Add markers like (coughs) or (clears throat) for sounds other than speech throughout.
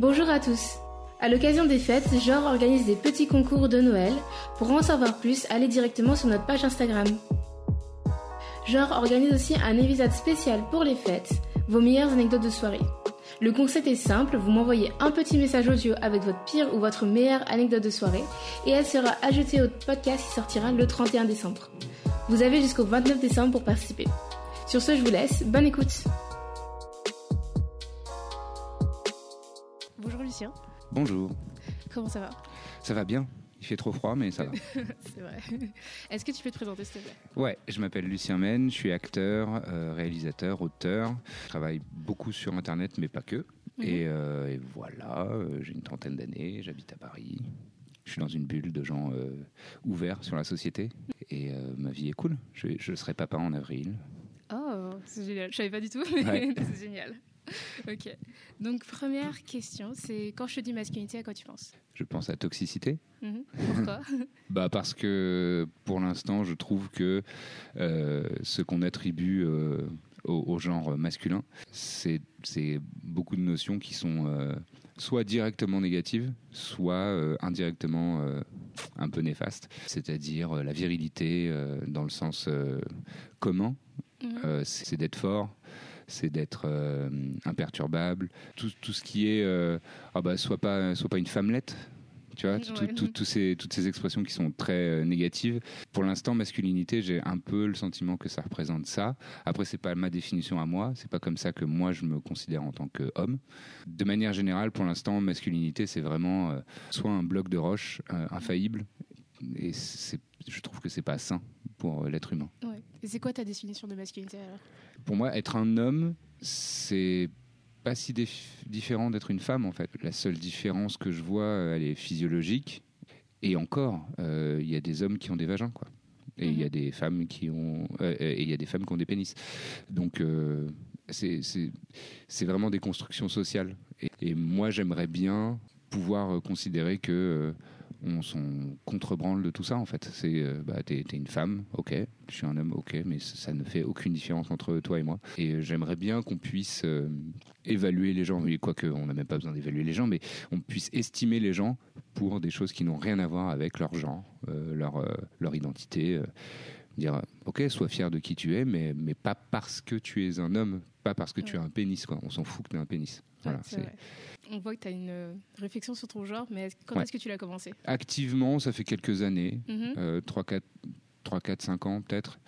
Bonjour à tous. À l'occasion des fêtes, Genre organise des petits concours de Noël. Pour en savoir plus, allez directement sur notre page Instagram. Genre organise aussi un épisode spécial pour les fêtes, vos meilleures anecdotes de soirée. Le concept est simple, vous m'envoyez un petit message audio avec votre pire ou votre meilleure anecdote de soirée et elle sera ajoutée au podcast qui sortira le 31 décembre. Vous avez jusqu'au 29 décembre pour participer. Sur ce, je vous laisse, bonne écoute. Bonjour. Comment ça va? Ça va bien. Il fait trop froid, mais ça va. (laughs) C'est vrai. Est-ce que tu peux te présenter, s'il te plaît? Ouais, je m'appelle Lucien Men, je suis acteur, euh, réalisateur, auteur. Je travaille beaucoup sur Internet, mais pas que. Mhm. et, euh, et voilà, euh, j'ai une trentaine d'années, j'habite à Paris. Je suis dans une bulle de gens ouverts sur la société. Et ma vie est cool. Je, je serai papa en avril. Oh, c'est génial. Je savais pas du tout, mais Ouais. (laughs) c'est génial. (laughs) Ok. Donc, première question, c'est quand je te dis masculinité, à quoi tu penses? Je pense à toxicité. Mhm. (laughs) Pourquoi Bah parce que pour l'instant, je trouve que euh, ce qu'on attribue euh, au, au genre masculin, c'est beaucoup de notions qui sont euh, soit directement négatives, soit indirectement un peu néfastes. C'est-à-dire la virilité dans le sens commun, Mhm. c'est d'être fort. C'est d'être euh, imperturbable. Tout, tout ce qui est, euh, ah bah, soit pas, soit pas une femmelette, tu vois, tout- tout- tout ces, toutes ces expressions qui sont très euh, négatives. Pour l'instant, masculinité, j'ai un peu le sentiment que ça représente ça. Après, c'est pas ma définition à moi, c'est pas comme ça que moi je me considère en tant qu'homme. De manière générale, pour l'instant, masculinité, c'est vraiment euh, soit un bloc de roche euh, infaillible, et je trouve que c'est pas sain pour euh, l'être humain. Ouais. Et c'est quoi ta définition de masculinité alors? Pour moi, être un homme, c'est pas si différent d'être une femme en fait. La seule différence que je vois, euh, elle est physiologique. Et encore, euh, il y a des hommes qui ont des vagins, quoi. Et il y a des femmes qui ont, euh, et il y a des femmes qui ont des pénis. Donc euh, c'est vraiment des constructions sociales. Et, et moi, j'aimerais bien pouvoir considérer que on s'en contrebranle de tout ça en fait. C'est euh, bah t'es une femme, ok. Je suis un homme, ok. Mais ça ne fait aucune différence entre toi et moi. Et euh, j'aimerais bien qu'on puisse euh, évaluer les gens. Oui, quoique on n'a même pas besoin d'évaluer les gens, mais on puisse estimer les gens pour des choses qui n'ont rien à voir avec leur genre, leur leur identité. dire ok sois fier de qui tu es mais mais pas parce que tu es un homme pas parce que tu as un pénis quoi on s'en fout que tu as un pénis voilà vrai. On voit que tu as une euh, réflexion sur ton genre, mais quand Ouais. est-ce que tu l'as commencé? Activement ça fait quelques années Mhm. euh, 3 4 3 4 5 ans peut-être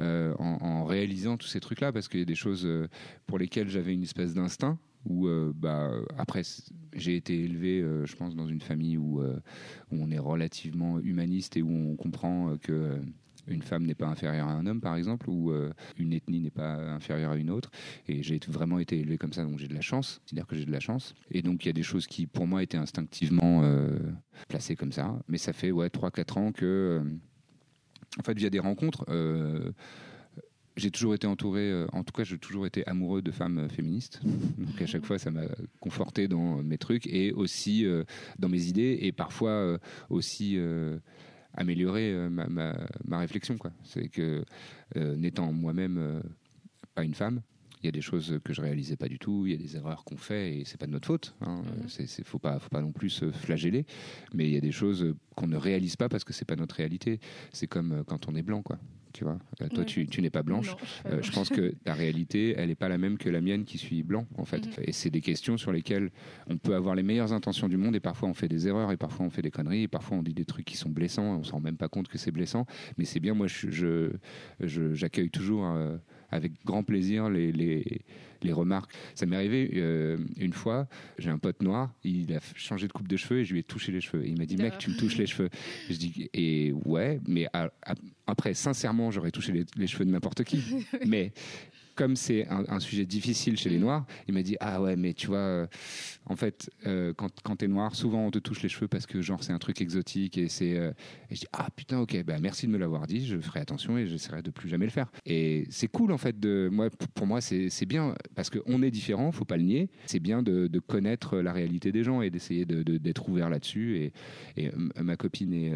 euh, en, en réalisant tous ces trucs là parce qu'il y a des choses euh, pour lesquelles j'avais une espèce d'instinct où euh, bah après j'ai été élevé euh, je pense dans une famille où, euh, où on est relativement humaniste et où on comprend euh, que euh, une femme n'est pas inférieure à un homme, par exemple, ou euh, une ethnie n'est pas inférieure à une autre. Et j'ai vraiment été élevé comme ça, donc j'ai de la chance. C'est-à-dire que j'ai de la chance. Et donc il y a des choses qui, pour moi, étaient instinctivement euh, placées comme ça. Mais ça fait ouais 3-4 ans que, euh, en fait, via des rencontres. j'ai toujours été entouré, en tout cas, j'ai toujours été amoureux de femmes féministes. Donc à chaque fois, ça m'a conforté dans mes trucs et aussi dans mes idées et parfois aussi améliorer euh, ma, ma, ma réflexion. Quoi. C'est que euh, n'étant moi-même euh, pas une femme, il y a des choses que je réalisais pas du tout, il y a des erreurs qu'on fait et c'est pas de notre faute. Hein. C'est- faut pas, faut pas non plus se flageller, mais il y a des choses qu'on ne réalise pas parce que c'est pas notre réalité. C'est comme quand on est blanc, quoi. Tu vois, Euh, toi tu, tu n'es pas blanche. Non, je Euh, je pense que ta réalité, elle n'est pas la même que la mienne qui suis blanc, en fait. Mhm. Et c'est des questions sur lesquelles on peut avoir les meilleures intentions du monde et parfois on fait des erreurs et parfois on fait des conneries et parfois on dit des trucs qui sont blessants et on s'en rend même pas compte que c'est blessant. Mais c'est bien, moi, je, je- je- j'accueille toujours euh, avec grand plaisir les, les, les remarques. Ça m'est arrivé euh, une fois, j'ai un pote noir, il a changé de coupe de cheveux et je lui ai touché les cheveux. Et il m'a dit, mec, tu me touches les cheveux. Je dis, et ouais, mais à- à- après, sincèrement, j'aurais touché les, les cheveux de n'importe qui. (laughs) mais comme c'est un, un sujet difficile chez les Mm. noirs, il m'a dit ah ouais mais tu vois euh, en fait euh, quand quand t'es noir souvent on te touche les cheveux parce que genre c'est un truc exotique et c'est euh, et je dis ah putain ok bah merci de me l'avoir dit je ferai attention et j'essaierai de plus jamais le faire et c'est cool en fait de moi pour- moi c'est bien parce que on est différent faut pas le nier. C'est bien de, de connaître la réalité des gens et d'essayer de- de- d'être ouvert là-dessus. Et, et ma copine est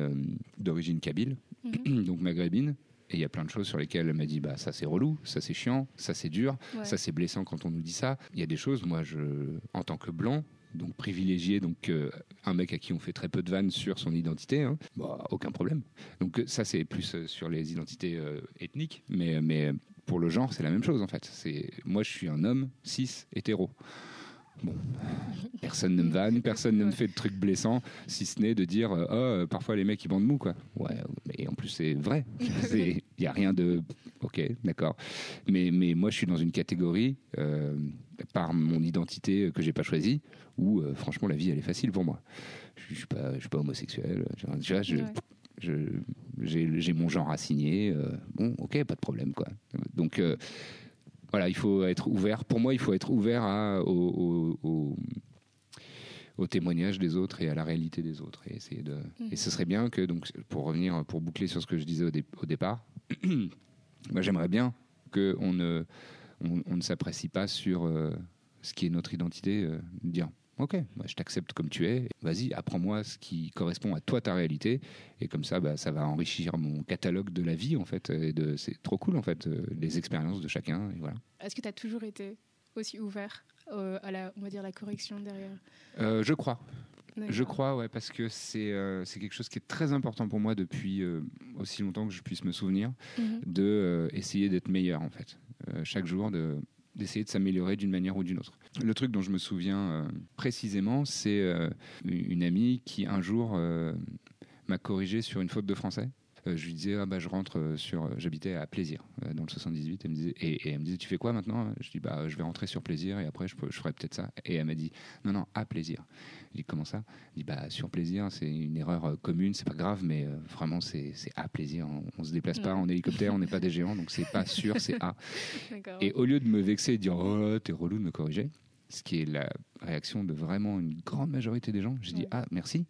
d'origine kabyle Mhm. (clears throat) donc maghrébine et il y a plein de choses sur lesquelles elle m'a dit bah ça c'est relou, ça c'est chiant, ça c'est dur, Ouais. ça c'est blessant quand on nous dit ça. Il y a des choses, moi je, en tant que blanc, donc privilégié, donc euh, un mec à qui on fait très peu de vannes sur son identité, hein, bah, aucun problème. Donc euh, ça c'est plus euh, sur les identités euh, ethniques, mais, mais pour le genre c'est la même chose en fait. C'est moi je suis un homme cis hétéro. Bon, personne ne me vanne, personne ne me fait de trucs blessants, si ce n'est de dire euh, oh euh, parfois les mecs ils bandent mou quoi. Ouais, mais en plus c'est vrai. (laughs) Il y a rien de ok d'accord. Mais mais moi je suis dans une catégorie euh, par mon identité que j'ai pas choisie où euh, franchement la vie elle est facile pour moi. Je, je suis pas homosexuel. Je- tu vois, je, Ouais. j'ai j'ai mon genre assigné. euh, bon ok pas de problème quoi. Donc euh, voilà, il faut être ouvert. Pour moi, il faut être ouvert à, au, au, au- au témoignage des autres et à la réalité des autres. Et, essayer de... et ce serait bien que, donc, pour revenir, pour boucler sur ce que je disais au, dé- au départ, (clears throat) j'aimerais bien qu'on ne, on, on ne s'apprécie pas sur euh, ce qui est notre identité, euh, dire Ok, bah, je t'accepte comme tu es, vas-y, apprends-moi ce qui correspond à toi, ta réalité, et comme ça, bah, ça va enrichir mon catalogue de la vie, en fait. Et de, c'est trop cool, en fait, euh, les expériences de chacun, et voilà. Est-ce que tu as toujours été aussi ouvert euh, à la, on va dire, la correction derrière? Euh, je crois. D'accord. Je crois, ouais, parce que c'est euh, c'est quelque chose qui est très important pour moi depuis euh, aussi longtemps que je puisse me souvenir, Mhm. de euh, essayer d'être meilleur en fait, chaque jour de d'essayer de s'améliorer d'une manière ou d'une autre. Le truc dont je me souviens euh, précisément, c'est euh, une amie qui un jour euh, m'a corrigé sur une faute de français. Euh, je lui disais ah bah je rentre euh, sur j'habitais à Plaisir euh, dans le 78 elle me disait, et, et elle me disait tu fais quoi maintenant? Je dis bah je vais rentrer sur Plaisir et après je, ferai peut-être ça. Et elle m'a dit non non à Plaisir. Je dis comment ça? Il dit bah sur plaisir, c'est une erreur euh, commune, c'est pas grave, mais euh, vraiment c'est à plaisir. On, on se déplace pas en hélicoptère, on n'est pas des géants, donc c'est pas sûr, c'est à. (laughs) Et au lieu de me vexer et de dire oh t'es relou de me corriger, ce qui est la réaction de vraiment une grande majorité des gens, j'ai dit ah merci.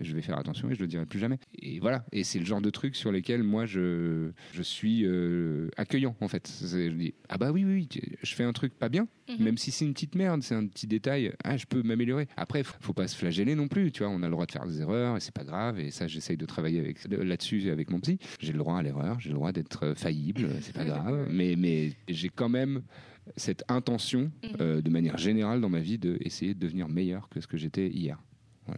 Je vais faire attention et je le dirai plus jamais. Et voilà. Et c'est le genre de truc sur lesquels moi je, je suis euh, accueillant en fait. Je dis ah bah oui oui, oui, je fais un truc pas bien, Mhm. même si c'est une petite merde, c'est un petit détail, ah, je peux m'améliorer. Après, faut, faut pas se flageller non plus, tu vois, on a le droit de faire des erreurs et c'est pas grave. Et ça, j'essaye de travailler avec, là-dessus avec mon psy. J'ai le droit à l'erreur, j'ai le droit d'être euh, faillible, c'est pas grave. Mais, mais j'ai quand même cette intention, Mhm. euh, de manière générale dans ma vie, d'essayer de devenir meilleur que ce que j'étais hier.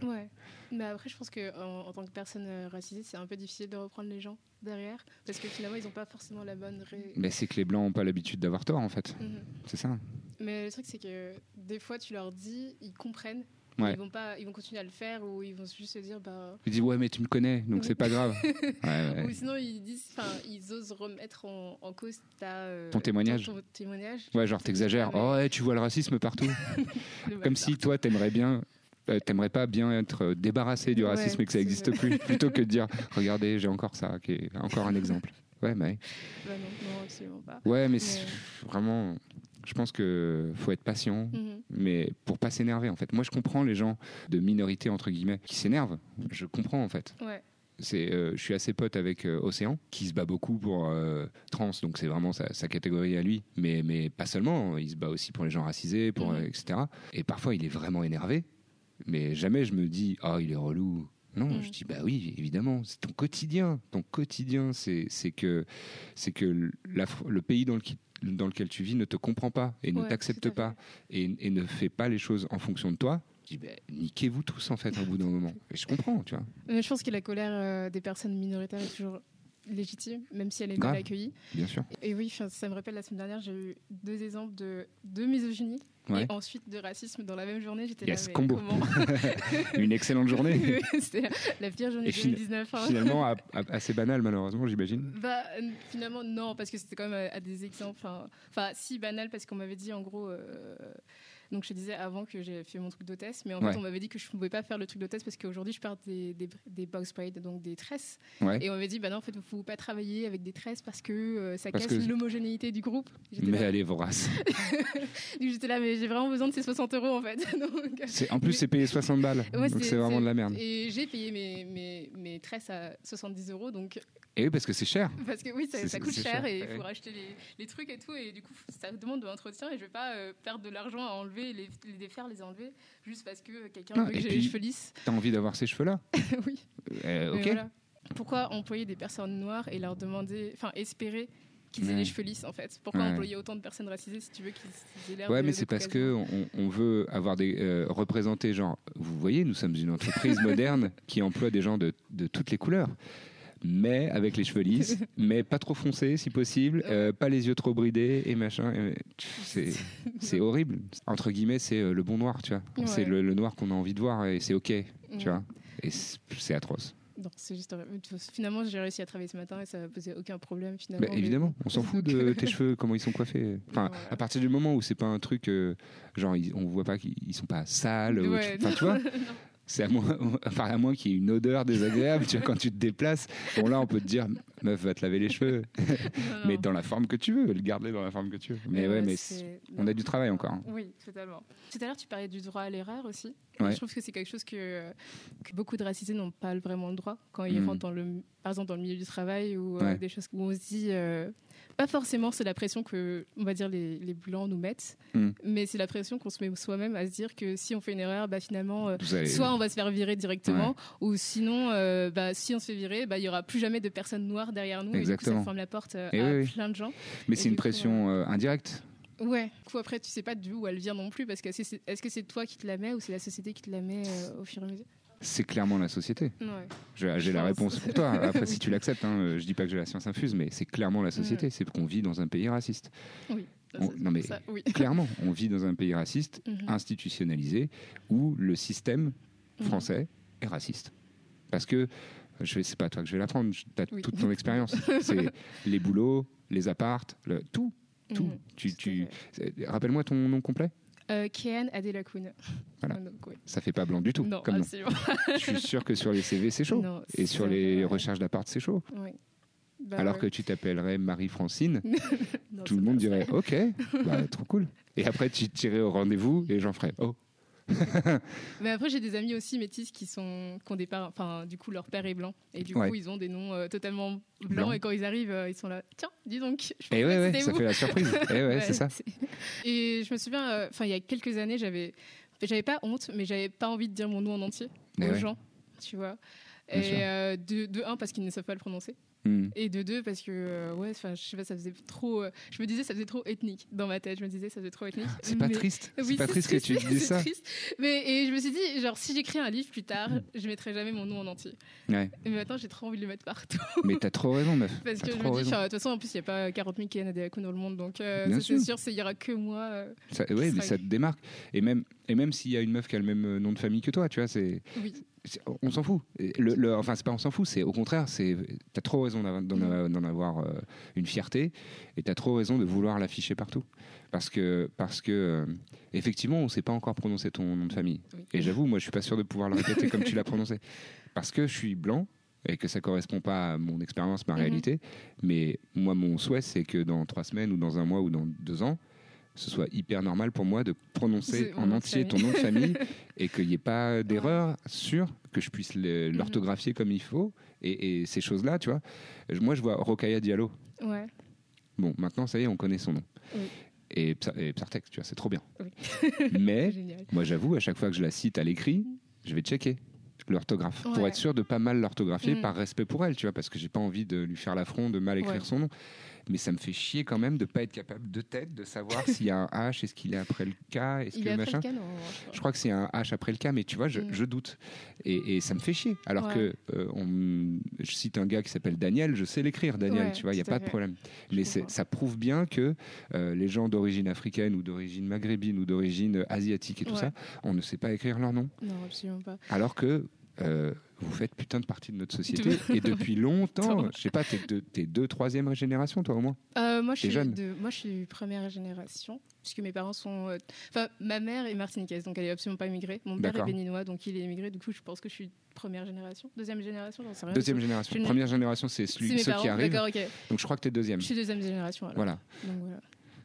Ouais. Mais après, je pense que en, en tant que personne euh, racisée, c'est un peu difficile de reprendre les gens derrière, parce que finalement, ils n'ont pas forcément la bonne. ré- Mais c'est que les blancs ont pas l'habitude d'avoir tort, en fait. Mhm. C'est ça. Mais le truc, c'est que des fois, tu leur dis, ils comprennent. Ouais. Ils vont pas, ils vont continuer à le faire ou ils vont juste se dire bah. Ils disent ouais, mais tu me connais, donc c'est pas grave. (laughs) Ouais, ouais. Ou sinon ils disent, enfin ils osent remettre en, en cause ta, euh, Ton témoignage. Ton, ton témoignage. Ouais, genre t'exagères. Oh, ouais, tu vois le racisme partout. (laughs) Comme si toi, t'aimerais bien. Euh, T'aimerais pas bien être euh, débarrassé du Ouais, racisme et que ça n'existe plus, (laughs) plutôt que de dire regardez, j'ai encore ça, qui est encore un exemple. Ouais, mais Bah non, non, absolument pas. ouais, mais Mais- c'est- vraiment, je pense que faut être patient, Mhm. mais pour pas s'énerver en fait. Moi, je comprends les gens de minorité entre guillemets qui s'énervent. Je comprends en fait. Ouais. C'est, euh, je suis assez pote avec euh, Océan, qui se bat beaucoup pour euh, trans, donc c'est vraiment sa, sa catégorie à lui. Mais, mais pas seulement, il se bat aussi pour les gens racisés, pour, Mhm. euh, etc. Et parfois, il est vraiment énervé, mais jamais je me dis, ah, il est relou. Non, Mhm. je dis, bah oui, évidemment, c'est ton quotidien. Ton quotidien, c'est, que, que la le pays dans lequel, dans lequel tu vis ne te comprend pas et ne t'accepte pas et, et ne fait pas les choses en fonction de toi. Je dis, bah, niquez-vous tous en fait au bout d'un moment. Et je comprends, tu vois. (laughs) Mais je pense que la colère euh, des personnes minoritaires est toujours légitime, même si elle est mal accueillie. Bien sûr. Et oui, enfin, ça me rappelle la semaine dernière, j'ai eu deux exemples de, de misogynie Ouais. et ensuite de racisme dans la même journée. J'étais Yes, là, combo. comment (laughs) Une excellente journée. (laughs) C'était la pire journée fin- 2019. hein. Finalement, (laughs) assez banal, malheureusement, j'imagine. Bah, euh, finalement, non, parce que c'était quand même à, à des exemples. Enfin, enfin, si banal, parce qu'on m'avait dit en gros. euh, donc, je disais avant que j'ai fait mon truc d'hôtesse, mais en Ouais. fait, on m'avait dit que je ne pouvais pas faire le truc d'hôtesse parce qu'aujourd'hui, je porte des, des, des box braids, donc des tresses. Ouais. Et on m'avait dit, bah non, en fait, il ne faut pas travailler avec des tresses parce que euh, ça Parce casse que- l'homogénéité du groupe. Mais là, elle est vorace. (laughs) donc j'étais là, mais j'ai vraiment besoin de ces 60 euros en fait. (laughs) Donc, En plus, c'est payé 60 balles. ouais, donc c'est vraiment de la merde. Et j'ai payé mes, mes, mes tresses à 70 euros, donc Et oui, parce que c'est cher. Parce que oui, ça, coûte cher, cher, et il ouais. faut racheter les, les trucs et tout. Et du coup, ça demande de l'entretien et je vais pas euh, perdre de l'argent à enlever, les, les défaire, les enlever, juste parce que quelqu'un veut que j'ai les cheveux lisses. T'as envie d'avoir ces cheveux-là (laughs) oui. Euh, Ok. voilà. Pourquoi employer des personnes noires et leur demander, enfin espérer qu'ils aient Ouais. les cheveux lisses en fait? Pourquoi Ouais. employer autant de personnes racisées si tu veux qu'ils aient l'air Ouais, de- mais c'est parce que on, on veut avoir des euh, représenter genre. Vous voyez, nous sommes une entreprise moderne (laughs) qui emploie des gens de, de toutes les couleurs. Mais avec les cheveux lisses, (laughs) mais pas trop foncés si possible, euh, pas les yeux trop bridés et machin. (laughs) C'est horrible. Entre guillemets, c'est euh, le bon noir, tu vois. Ouais. C'est le, le noir qu'on a envie de voir et c'est ok, tu vois. Et c'est atroce. Non, c'est juste. Finalement, j'ai réussi à travailler ce matin et ça n'a posé aucun problème finalement. Bah, mais- évidemment, on s'en (laughs) fout de tes cheveux, comment ils sont coiffés. Enfin, Voilà. à partir du moment où c'est pas un truc, euh, genre, on voit pas qu'ils ils sont pas sales. ou Ouais, tu- Enfin, tu vois, c'est à moins, (laughs) enfin, à moins qu'il y ait une odeur désagréable, tu vois, quand tu te déplaces. Bon, là, on peut te dire, meuf, va te laver les cheveux, (laughs) mais dans la forme que tu veux, garde-les dans la forme que tu veux. Mais ouais, mais on a du travail encore. hein. Oui, totalement. Tout à l'heure, tu parlais du droit à l'erreur aussi. Ouais. Je trouve que c'est quelque chose que, que beaucoup de racisés n'ont pas vraiment le droit quand ils Mm. rentrent dans le, par exemple dans le milieu du travail ou euh, des choses où on se dit, euh, pas forcément c'est la pression que, on va dire, les, les blancs nous mettent, Mm. mais c'est la pression qu'on se met soi-même à se dire que si on fait une erreur, bah, finalement, euh, allez- soit on va se faire virer directement, ou sinon, euh, bah, si on se fait virer, bah, il y aura plus jamais de personnes noires derrière nous. Et du coup, Exactement. ça ferme la porte euh, Et à oui, plein de gens. Mais c'est une pression indirecte. Ouais. Du coup, après, tu sais pas d'où elle vient non plus, parce que est-ce que c'est est-ce que c'est toi qui te la mets ou c'est la société qui te la met euh, au fur et à mesure? C'est clairement la société. Ouais. J'ai la réponse pour toi. Après, si tu (laughs) l'acceptes, hein, je dis pas que j'ai la science infuse, mais c'est clairement la société. C'est qu'on vit dans un pays raciste. Oui. On- non, mais- ça, oui. (laughs) Clairement, on vit dans un pays raciste, Mhm. institutionnalisé, où le système Mhm. français est raciste. Parce que, je c'est pas toi que je vais l'apprendre, tu as Oui. toute ton expérience. C'est (laughs) les boulots, les appartes, le, tout. tout. Mhm. Tu, tu, Rappelle-moi ton nom complet. Euh, Kéane Adelakoun. Voilà. Donc. Ça fait pas blanc du tout. Non, comme absolument. Je suis sûr que sur les CV, c'est chaud. Non, Et sur les recherches d'appart, c'est chaud. Oui. Bah, Alors ouais. que tu t'appellerais Marie-Francine, (laughs) tout le monde dirait OK, bah, trop cool. Et après, tu tirais au rendez-vous et gens feraient Oh, (laughs) Mais après, j'ai des amis aussi métis qui sont qui ont des parents, enfin, du coup, leur père est blanc et du Ouais. coup, ils ont des noms euh, totalement blancs Blanc. et quand ils arrivent, euh, ils sont là. Tiens, dis donc. Je Et pensais ouais, ouais, ça vous. fait la surprise. Et ouais, (laughs) Ouais, c'est ça. (laughs) Et je me souviens, euh, enfin, il y a quelques années, j'avais, j'avais pas honte, mais j'avais pas envie de dire mon nom en entier Mais aux ouais. gens, tu vois. Bien et de, de un parce qu'ils ne savent pas le prononcer, Hmm. et de deux parce que euh, ouais, enfin, je sais pas, ça faisait trop. euh, je me disais, ça faisait trop ethnique dans ma tête. Je me disais, ça faisait trop ethnique. C'est pas Mais- triste. Oui, c'est pas triste que tu dises (laughs) ça. triste. Mais et je me suis dit, genre, si j'écris un livre plus tard, je mettrai jamais mon nom en entier. Ouais. Et maintenant, j'ai trop envie de le mettre partout. (laughs) Mais t'as trop raison, meuf. Parce que je me dis, de toute façon, en plus, il n'y a pas 40 000 Canadiens dans le monde. Donc, euh, c'est sûr. il y aura que moi. euh, Ça, ouais, mais ça te démarque. Et même, et même s'il y a une meuf qui a le même euh, nom de famille que toi, tu vois, c'est, oui. On s'en fout. Le, le- enfin, c'est pas on s'en fout, c'est au contraire, c'est, t'as trop raison d'en, Mm. avoir- euh, une fierté, et t'as trop raison de vouloir l'afficher partout, parce que, parce que, euh, effectivement, on sait pas encore prononcer ton nom de famille. Oui. Et j'avoue, moi, je suis pas sûr de pouvoir le répéter comme tu l'as prononcé, (laughs) parce que je suis blanc et que ça correspond pas à mon expérience, ma Mhm. réalité. Mais moi, mon souhait, c'est que dans trois semaines ou dans un mois ou dans deux ans, ce soit hyper normal pour moi de prononcer en entier ton nom de famille (laughs) et qu'il n'y ait pas d'erreur sur que je puisse le- l'orthographier comme il faut et, et ces choses-là, tu vois. Moi, je vois Rokaya Diallo. Ouais. Bon, maintenant, ça y est, on connaît son nom. Oui. Et, et Psartex, tu vois, c'est trop bien. Oui. (laughs) Mais (laughs) moi, j'avoue, à chaque fois que je la cite à l'écrit, je vais checker l'orthographe pour être sûr de pas mal l'orthographier Mm. par respect pour elle, tu vois, parce que j'ai pas envie de lui faire l'affront de mal écrire Ouais. son nom. Mais ça me fait chier quand même de pas être capable de tête de savoir (laughs) s'il y a un H, est-ce qu'il est après le K, est-ce que machin. le canon, je crois. Je crois que c'est un H après le K, mais tu vois, je, Mm. je doute. Et, et ça me fait chier. Alors Ouais. que euh, on- je cite un gars qui s'appelle Daniel, je sais l'écrire, Daniel, Ouais, tu vois, il n'y a pas de problème. Je Mais ça prouve bien que euh, les gens d'origine africaine ou d'origine maghrébine ou d'origine asiatique et tout Ouais. ça, on ne sait pas écrire leur nom. Non, absolument pas. Alors que euh, vous faites putain de partie de notre société (laughs) et depuis longtemps, je sais pas, t'es deux, t'es deux, troisième génération, toi au moins. Euh, moi, je suis jeune. de, moi, je suis première génération, puisque mes parents sont. euh, Enfin, ma mère est martiniquaise, donc elle est absolument pas immigrée. Mon père est béninois, donc il est immigré. Du coup, je pense que je suis première génération, deuxième génération, j'en sais rien. Deuxième génération. Première génération, c'est C'est celui, mes ceux parents. qui arrivent. D'accord, ok. Donc je crois que t'es deuxième. Je suis deuxième génération. Alors. Voilà. Donc voilà.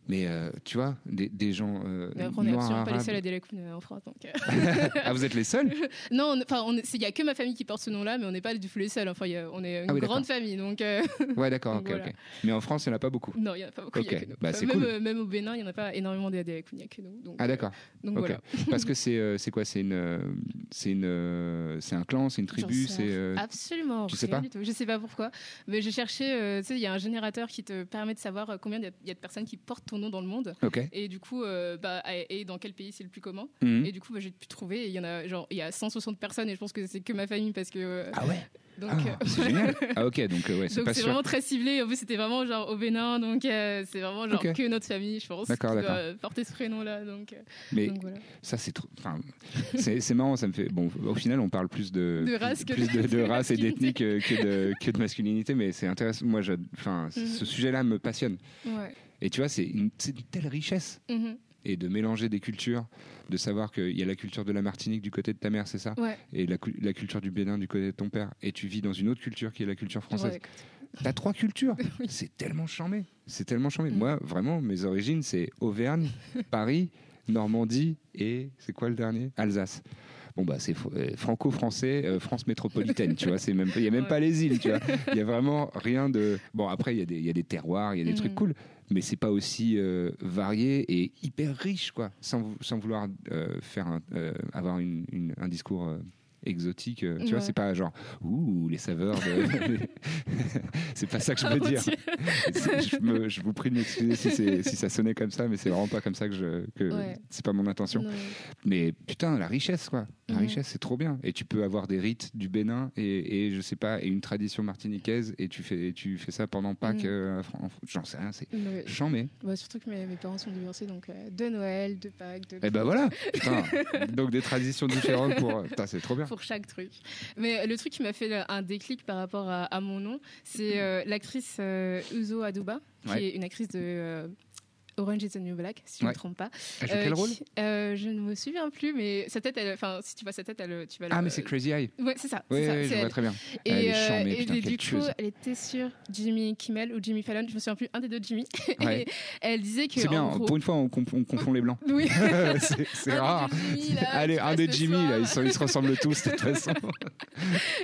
Mais euh, tu vois, des, des gens euh, Mais après, on n'est absolument pas les seuls à euh, en France. Donc, euh. ah, vous êtes les seuls non, on- enfin, il y a que ma famille qui porte ce nom-là, mais on n'est pas du tout les seuls. Enfin, il y a- on est une Ah oui, grande famille, donc euh, Ouais, d'accord, ok, Voilà. ok. Mais en France, il n'y en a pas beaucoup. non, il n'y en a pas beaucoup. il y a Ok, que nous. bah, Enfin, même, cool. euh, même au Bénin, il n'y en a pas énormément des il n'y a que nous. Donc, Ah, euh, d'accord. donc Ok. voilà. Parce que c'est euh, c'est quoi C'est une, euh, c'est une, euh, c'est un clan, c'est une tribu, c'est. euh, Absolument. tu sais pas du tout. Je sais pas pourquoi. Mais j'ai cherché, euh, tu sais, il y a un générateur qui te permet de savoir euh, combien il y y, a de personnes qui portent ton nom dans le monde. Ok. Et du coup, euh, bah, et dans quel pays c'est le plus commun. Mhm. Et du coup, bah, j'ai pu trouver. Il y en a, genre, il y a 160 personnes et je pense que c'est que ma famille parce que. euh, Ah ouais donc, Ah, euh, C'est génial. (laughs) Ah, ok, donc euh, ouais, c'est pas c'est sûr. vraiment très ciblé. En plus, c'était vraiment genre au Bénin, donc euh, c'est vraiment genre Ok. que notre famille, je pense, qui D'accord, doit d'accord. porter ce prénom-là. Donc, euh, Mais donc voilà. ça, c'est trop. Enfin, c'est c'est marrant, ça me fait. Bon, au final, on parle plus de. De race que plus de, de de (laughs) race et d'ethnie que, que de, que de masculinité, mais c'est intéressant. Moi, je, enfin, Mhm. ce sujet-là me passionne. Ouais. Et tu vois, c'est une, c'est une telle richesse. Mhm. Et de mélanger des cultures, de savoir qu'il y a la culture de la Martinique du côté de ta mère, c'est ça? Ouais. Et la, cu- la culture du Bénin du côté de ton père. Et tu vis dans une autre culture qui est la culture française. Ouais, T'as trois cultures. (laughs) Oui. C'est tellement chambé. C'est tellement chambé. Mm. Moi, vraiment, mes origines, c'est Auvergne, (laughs) Paris, Normandie et c'est quoi le dernier? Alsace. Bon bah c'est euh, franco-français, euh, France métropolitaine, tu vois. C'est même, il y a même (laughs) Ouais. pas les îles, tu vois. Il y a vraiment rien de. Bon après il y a des, il y a des terroirs, il y a des trucs cool, mais c'est pas aussi euh, varié et hyper riche, quoi. Sans, vou- sans vouloir euh, faire euh, avoir une- un discours. Exotique, euh, tu vois, c'est pas genre ouh les saveurs de. (laughs) c'est pas ça que je veux dire. Je, me- je vous prie de m'excuser si, ça sonnait comme ça, mais c'est vraiment pas comme ça que je. Que Ouais. C'est pas mon intention. Non. Mais putain, la richesse, quoi. La richesse, c'est trop bien. Et tu peux avoir des rites du Bénin et, et je sais pas, et une tradition martiniquaise et tu fais, tu fais ça pendant Pâques. Mhm. euh, en- en- J'en sais rien, c'est chambé. Bah, surtout que mes, mes parents sont divorcés, donc euh, de Noël, de Pâques, de Et ben voilà, (laughs) putain. Donc des traditions différentes pour. Putain, c'est trop bien. pour chaque truc. Mais le truc qui m'a fait le- un déclic par rapport à, à mon nom, c'est euh, l'actrice euh, Uzo Aduba, qui Ouais. est une actrice de euh, Orange is the New Black, si je ne Ouais. me trompe pas. Elle joue Euh, quel rôle qui- euh, Je ne me souviens plus, mais sa tête, enfin, si tu vois sa tête, elle, tu vas Ah, le- mais c'est Crazy Eye. Ouais, c'est ça. Oui, je vois très bien. Et, Elle est euh, et putain, du coup, elle était sur Jimmy Kimmel ou Jimmy Fallon, je me souviens plus, un des deux Jimmy. (laughs) Ouais. Et elle disait que. C'est bien, gros- pour une fois, on, conf- on confond les blancs. (laughs) Oui. (laughs) c'est rare. Jimmy, là, Allez, un des Jimmy, soir. là, ils, sont- ils se ressemblent tous, de toute façon.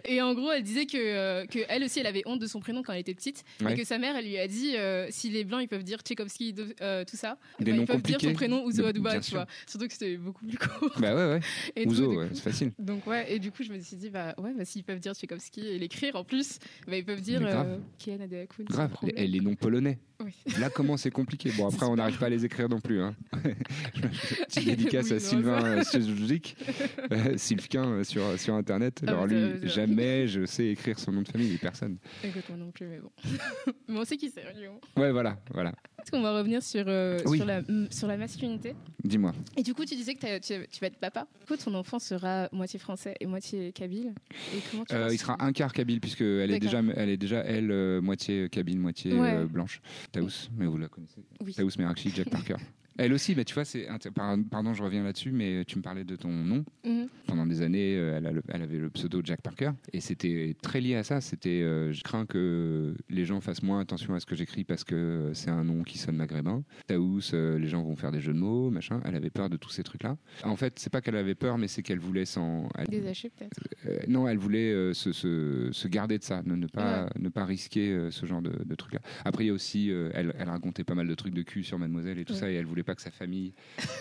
Et en gros, elle disait que, euh, que elle aussi, elle avait honte de son prénom quand elle était petite, et que sa mère, elle lui a dit euh, si les blancs ils peuvent dire Tchaïkovski, de- euh, tout ça, Des bah, noms ils peuvent dire compliqués. son prénom Ouzo Aduba, tu sûr. vois. Surtout que c'était beaucoup plus court. bah ouais, ouais. (laughs) Et Ouzo, ouais, c'est facile. Donc ouais, et du coup, je me suis dit bah ouais, bah s'ils peuvent dire Tchaïkovski et l'écrire en plus, bah ils peuvent dire Mais grave. euh, Grave. Et les noms polonais. Oui. Là, comment c'est compliqué Bon, après, on n'arrive pas à les écrire non plus. Hein. (laughs) Petite dédicace Oui, à Sylvain euh, Sylvik, euh, Sylvquin euh, sur, sur Internet. Ah, Alors, lui, jamais je sais écrire son nom de famille, personne. Écoute, moi non plus, mais bon. (laughs) mais on sait qui c'est. Lyon. Ouais, voilà, voilà. Est-ce qu'on va revenir sur, euh, Oui. sur, la, sur la masculinité? Dis-moi. Et du coup, tu disais que tu, tu vas être papa. Du coup, ton enfant sera moitié français et moitié kabyle. Et comment tu Euh, penses- il sera un quart kabyle, puisqu'elle est déjà, elle, est déjà, elle, moitié kabyle, moitié Ouais. blanche. Taous, mais vous la connaissez. Oui. Taous Merakchi, Jack Parker. (laughs) Elle aussi, mais tu vois, c'est pardon, je reviens là-dessus, mais tu me parlais de ton nom. Mhm. pendant des années, euh, elle, a le- elle avait le pseudo Jack Parker. Et c'était très lié à ça. C'était, euh, je crains que les gens fassent moins attention à ce que j'écris parce que c'est un nom qui sonne maghrébin. Taous, euh, les gens vont faire des jeux de mots, machin. Elle avait peur de tous ces trucs-là. En fait, c'est pas qu'elle avait peur, mais c'est qu'elle voulait s'en. elle- Désaché peut-être. euh, non, elle voulait se, se- se garder de ça, ne, ne pas, ne pas risquer ce genre de, de trucs-là. Après, il y a aussi, elle, elle racontait pas mal de trucs de cul sur Mademoiselle et tout Ouais. ça, et elle voulait pas que sa famille,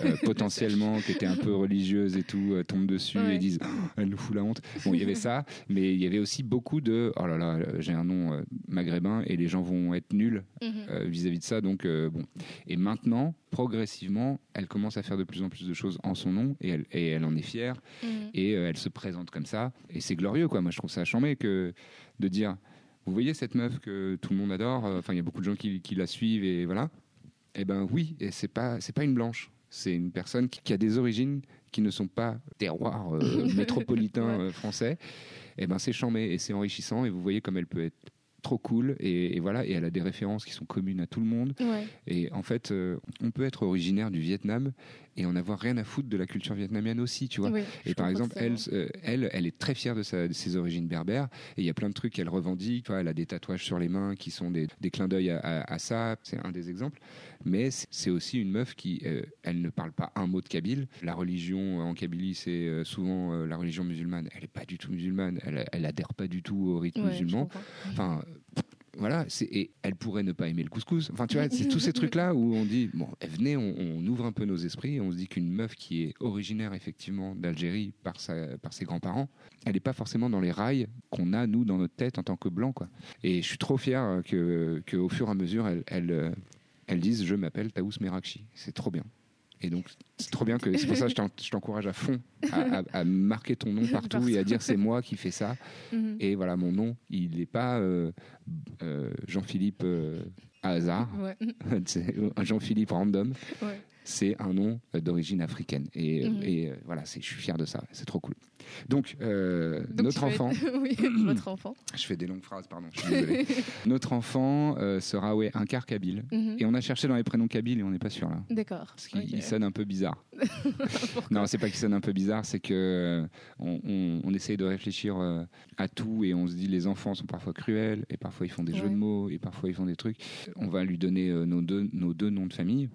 euh, (laughs) potentiellement, qui était un peu religieuse et tout, euh, tombe dessus Ouais. et dise Oh, elle nous fout la honte. Bon, il y avait ça, mais il y avait aussi beaucoup de oh là là, j'ai un nom euh, maghrébin et les gens vont être nuls Mhm. vis-à-vis de ça. Donc, bon. Et maintenant, progressivement, elle commence à faire de plus en plus de choses en son nom et elle, et elle en est fière Mhm. et elle se présente comme ça et c'est glorieux quoi moi je trouve ça charmé que de dire vous voyez cette meuf que tout le monde adore enfin il y a beaucoup de gens qui, qui la suivent et voilà et ben oui et c'est pas c'est pas une blanche. C'est une personne qui, qui a des origines qui ne sont pas terroirs euh, (laughs) métropolitains Ouais. euh, français. Et ben c'est charmé et c'est enrichissant et vous voyez comme elle peut être trop cool et, et voilà et elle a des références qui sont communes à tout le monde Ouais. et en fait euh, on peut être originaire du Vietnam et en avoir rien à foutre de la culture vietnamienne aussi tu vois Oui, et par exemple, elle, euh, elle, elle est très fière de, sa- de ses origines berbères. Et il y a plein de trucs qu'elle revendique. tu vois, Elle a des tatouages sur les mains qui sont des, des clins d'œil à, à- à ça. C'est un des exemples. Mais c'est- aussi une meuf qui, euh, elle ne parle pas un mot de kabyle. La religion en Kabylie, c'est souvent la religion musulmane. Elle n'est pas du tout musulmane. Elle, elle adhère pas du tout au rythme Ouais, musulman. Enfin, voilà, et elle pourrait ne pas aimer le couscous. Enfin, tu vois, c'est tous ces (laughs) trucs-là où on dit, bon, venez, on, on ouvre un peu nos esprits, et on se dit qu'une meuf qui est originaire effectivement d'Algérie par, sa, par ses grands-parents, elle n'est pas forcément dans les rails qu'on a, nous, dans notre tête en tant que blanc. Quoi. Et je suis trop fier que, que au fur et à mesure, elle, elle, euh, elle dise, je m'appelle Taous Merakchi. C'est trop bien. Et donc, c'est trop bien que c'est pour ça que je t'en- je t'encourage à fond à, à- à marquer ton nom (laughs) partout et à dire c'est moi qui fais ça. Mhm. Et voilà, mon nom, il n'est pas euh, euh, Jean-Philippe euh, à hasard, Ouais. (laughs) c'est Jean-Philippe random. Ouais. C'est un nom euh, d'origine africaine. Et, Mhm. et, euh, voilà, je suis fier de ça. C'est trop cool. Donc, euh, Donc, notre enfant, être- (laughs) oui, (clears throat) votre enfant. je fais des longues phrases, pardon, je suis désolé. (laughs) notre enfant euh, sera ouais, un quart kabyle. Mhm. Et on a cherché dans les prénoms kabyles et on n'est pas sûr là. D'accord. Parce qu'il sonne un peu bizarre. (laughs) non, c'est pas qu'il sonne un peu bizarre, c'est que euh, on, on- on essaye de réfléchir euh, à tout et on se dit les enfants sont parfois cruels et parfois ils font des jeux de mots et parfois ils font des trucs. On va lui donner euh, nos, deux, nos deux noms de famille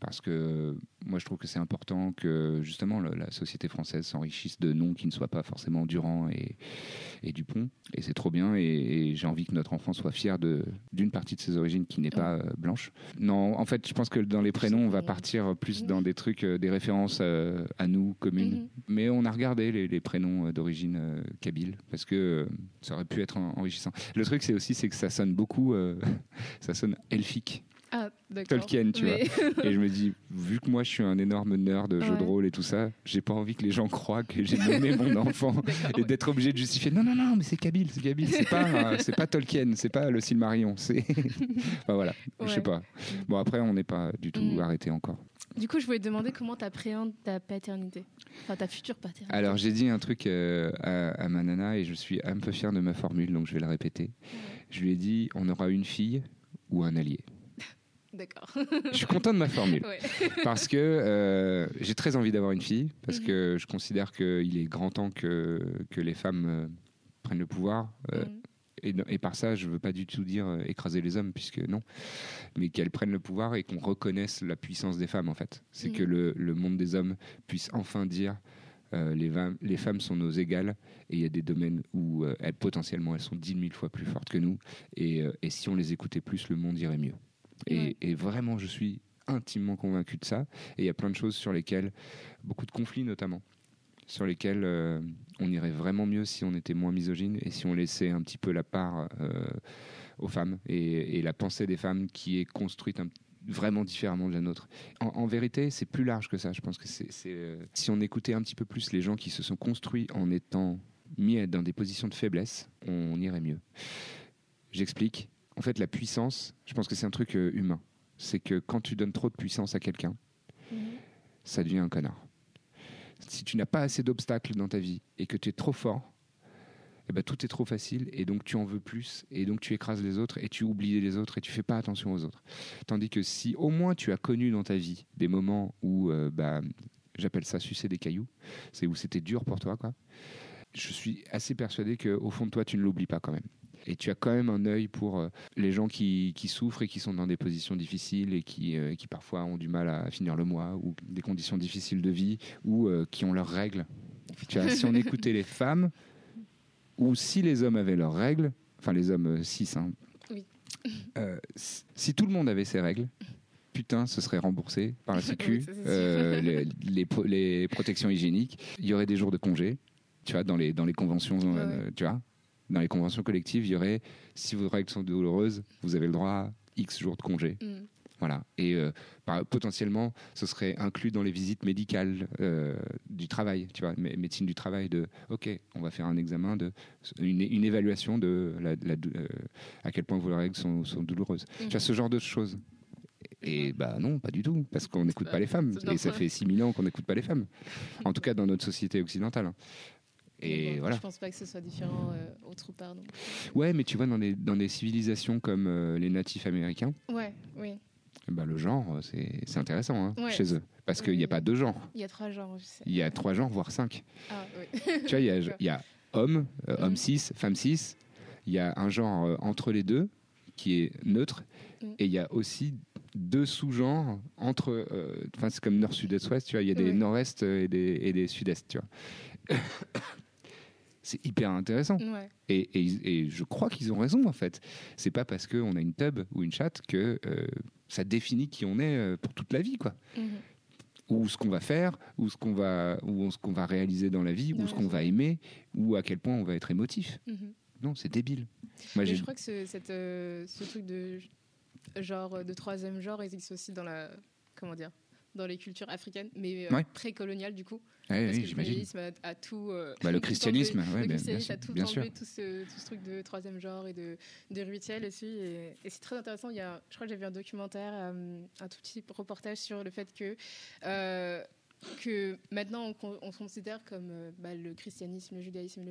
parce que moi je trouve que c'est important que justement le- la société française s'enrichisse de noms qui ne soient pas forcément Durand et, et Dupont et c'est trop bien et, et j'ai envie que notre enfant soit fier d'une partie de ses origines qui n'est pas euh, blanche. Non, en fait je pense que dans les prénoms on va partir plus dans des trucs, euh, des références euh, à nous communes. Mhm. Mais on a regardé les, les prénoms d'origine kabyle parce que ça aurait pu être en- enrichissant. Le truc c'est aussi c'est que ça sonne beaucoup, (laughs) ça sonne elfique. Ah. Tolkien, tu Mais- Et je me dis, vu que moi je suis un énorme nerd de jeux Ouais. de rôle et tout ça, j'ai pas envie que les gens croient que j'ai nommé mon (laughs) enfant et d'être obligé de justifier. Non, non, non, mais c'est Kabyle, c'est Kabyle, c'est pas, (laughs) c'est pas Tolkien, c'est pas le Silmarillion, c'est. (laughs) enfin voilà, je sais pas. Bon après, on n'est pas du tout Mm. arrêté encore. Du coup, je voulais te demander comment tu appréhendes ta paternité. Enfin, ta future paternité. Alors j'ai dit un truc euh, à, à ma nana et je suis un peu fier de ma formule, donc je vais la répéter. Je lui ai dit, on aura une fille ou un allié. D'accord. Je suis content de ma formule. Ouais. (laughs) parce que euh, j'ai très envie d'avoir une fille, parce Mhm. que je considère qu'il est grand temps que, que les femmes euh, prennent le pouvoir. euh, Mhm. et, et par ça, je ne veux pas du tout dire écraser les hommes, puisque non, mais qu'elles prennent le pouvoir et qu'on reconnaisse la puissance des femmes, en fait. C'est Mhm. que le, le monde des hommes puisse enfin dire euh, les, les femmes sont nos égales et il y a des domaines où euh, elles, potentiellement elles sont dix mille fois plus fortes que nous et, euh, et si on les écoutait plus, le monde irait mieux. Et, Ouais. et vraiment, je suis intimement convaincu de ça. Et il y a plein de choses sur lesquelles, beaucoup de conflits notamment, sur lesquels euh, on irait vraiment mieux si on était moins misogyne et si on laissait un petit peu la part euh, aux femmes et, et la pensée des femmes qui est construite un- vraiment différemment de la nôtre. En, en vérité, c'est plus large que ça. Je pense que c'est, euh, si on écoutait un petit peu plus les gens qui se sont construits en étant mis dans des positions de faiblesse, on irait mieux. J'explique. En fait, la puissance, je pense que c'est un truc euh, humain. C'est que quand tu donnes trop de puissance à quelqu'un, Mhm. ça devient un connard. Si tu n'as pas assez d'obstacles dans ta vie et que tu es trop fort, eh ben, tout est trop facile et donc tu en veux plus et donc tu écrases les autres et tu oublies les autres et tu fais pas attention aux autres. Tandis que si au moins tu as connu dans ta vie des moments où, euh, bah, j'appelle ça sucer des cailloux, c'est où c'était dur pour toi, quoi. Je suis assez persuadé qu'au fond de toi, tu ne l'oublies pas quand même. Et tu as quand même un œil pour euh, les gens qui, qui souffrent et qui sont dans des positions difficiles et qui, euh, qui parfois ont du mal à finir le mois ou des conditions difficiles de vie ou euh, qui ont leurs règles. Tu vois, si on (laughs) écoutait les femmes ou si les hommes avaient leurs règles, enfin les hommes cis, hein, Oui. euh, si tout le monde avait ses règles, putain, ce serait remboursé par la (laughs) Sécu, Oui, euh, les, les pro- les protections hygiéniques, il y aurait des jours de congé, tu vois, dans les, dans les conventions, euh, tu vois, dans les conventions collectives, il y aurait, si vos règles sont douloureuses, vous avez le droit à X jours de congé. Mhm. Voilà. Et euh, par- potentiellement, ce serait inclus dans les visites médicales euh, du travail, tu vois, mé- médecine du travail, de OK, on va faire un examen, de, une, une évaluation de la, la dou- euh, à quel point vos règles sont, sont douloureuses. Tu vois, ce genre de choses. Et bah non, pas du tout, parce qu'on n'écoute pas- pas les femmes. Et ça fait 6000 ans qu'on n'écoute pas les femmes. En tout cas, dans notre société occidentale. Et Bon, voilà. Je pense pas que ce soit différent euh, autre part. Donc. Ouais, mais tu vois, dans des, dans des civilisations comme euh, les natifs américains, Ouais, oui. bah, le genre, euh, c'est intéressant hein, Ouais. chez eux. Parce qu'il n'y a pas deux genres. Il y a trois genres, je sais. Il y a trois genres, voire cinq. Ah, oui. (laughs) tu vois, il y a, y a homme, euh, homme Mhm. 6, femme 6. Il y a un genre entre les deux qui est neutre. Mhm. Et il y a aussi deux sous-genres entre. Enfin, c'est comme nord, sud, est, ouest. Tu vois, il y a des nord-est et des, et des sud-est. Tu vois. C'est hyper intéressant. Ouais. Et, et- et je crois qu'ils ont raison en fait. C'est pas parce qu'on a une tub ou une chatte que euh, ça définit qui on est euh, pour toute la vie, quoi. Mhm. Ou ce qu'on va faire, ou ce qu'on va, ou ce qu'on va réaliser dans la vie, Dans ou ce qu'on va aimer, ou à quel point on va être émotif. Mhm. Non, c'est débile. Moi, je crois que ce, cette, euh, ce truc de genre de troisième genre existe aussi dans la comment dire dans les cultures africaines, mais euh, Ouais. précoloniales du coup. Ouais, parce oui, que le a, a tout. euh, Bah, le christianisme, ouais, le bien- christianisme bien a tout sûr, bien enlevé, tout ce, tout ce truc de troisième genre et de, de rituel aussi. Et, et c'est très intéressant. Il y a, je crois que j'ai vu un documentaire, euh, un tout petit reportage sur le fait que. que maintenant on, con- on considère comme euh, bah, le christianisme, le judaïsme,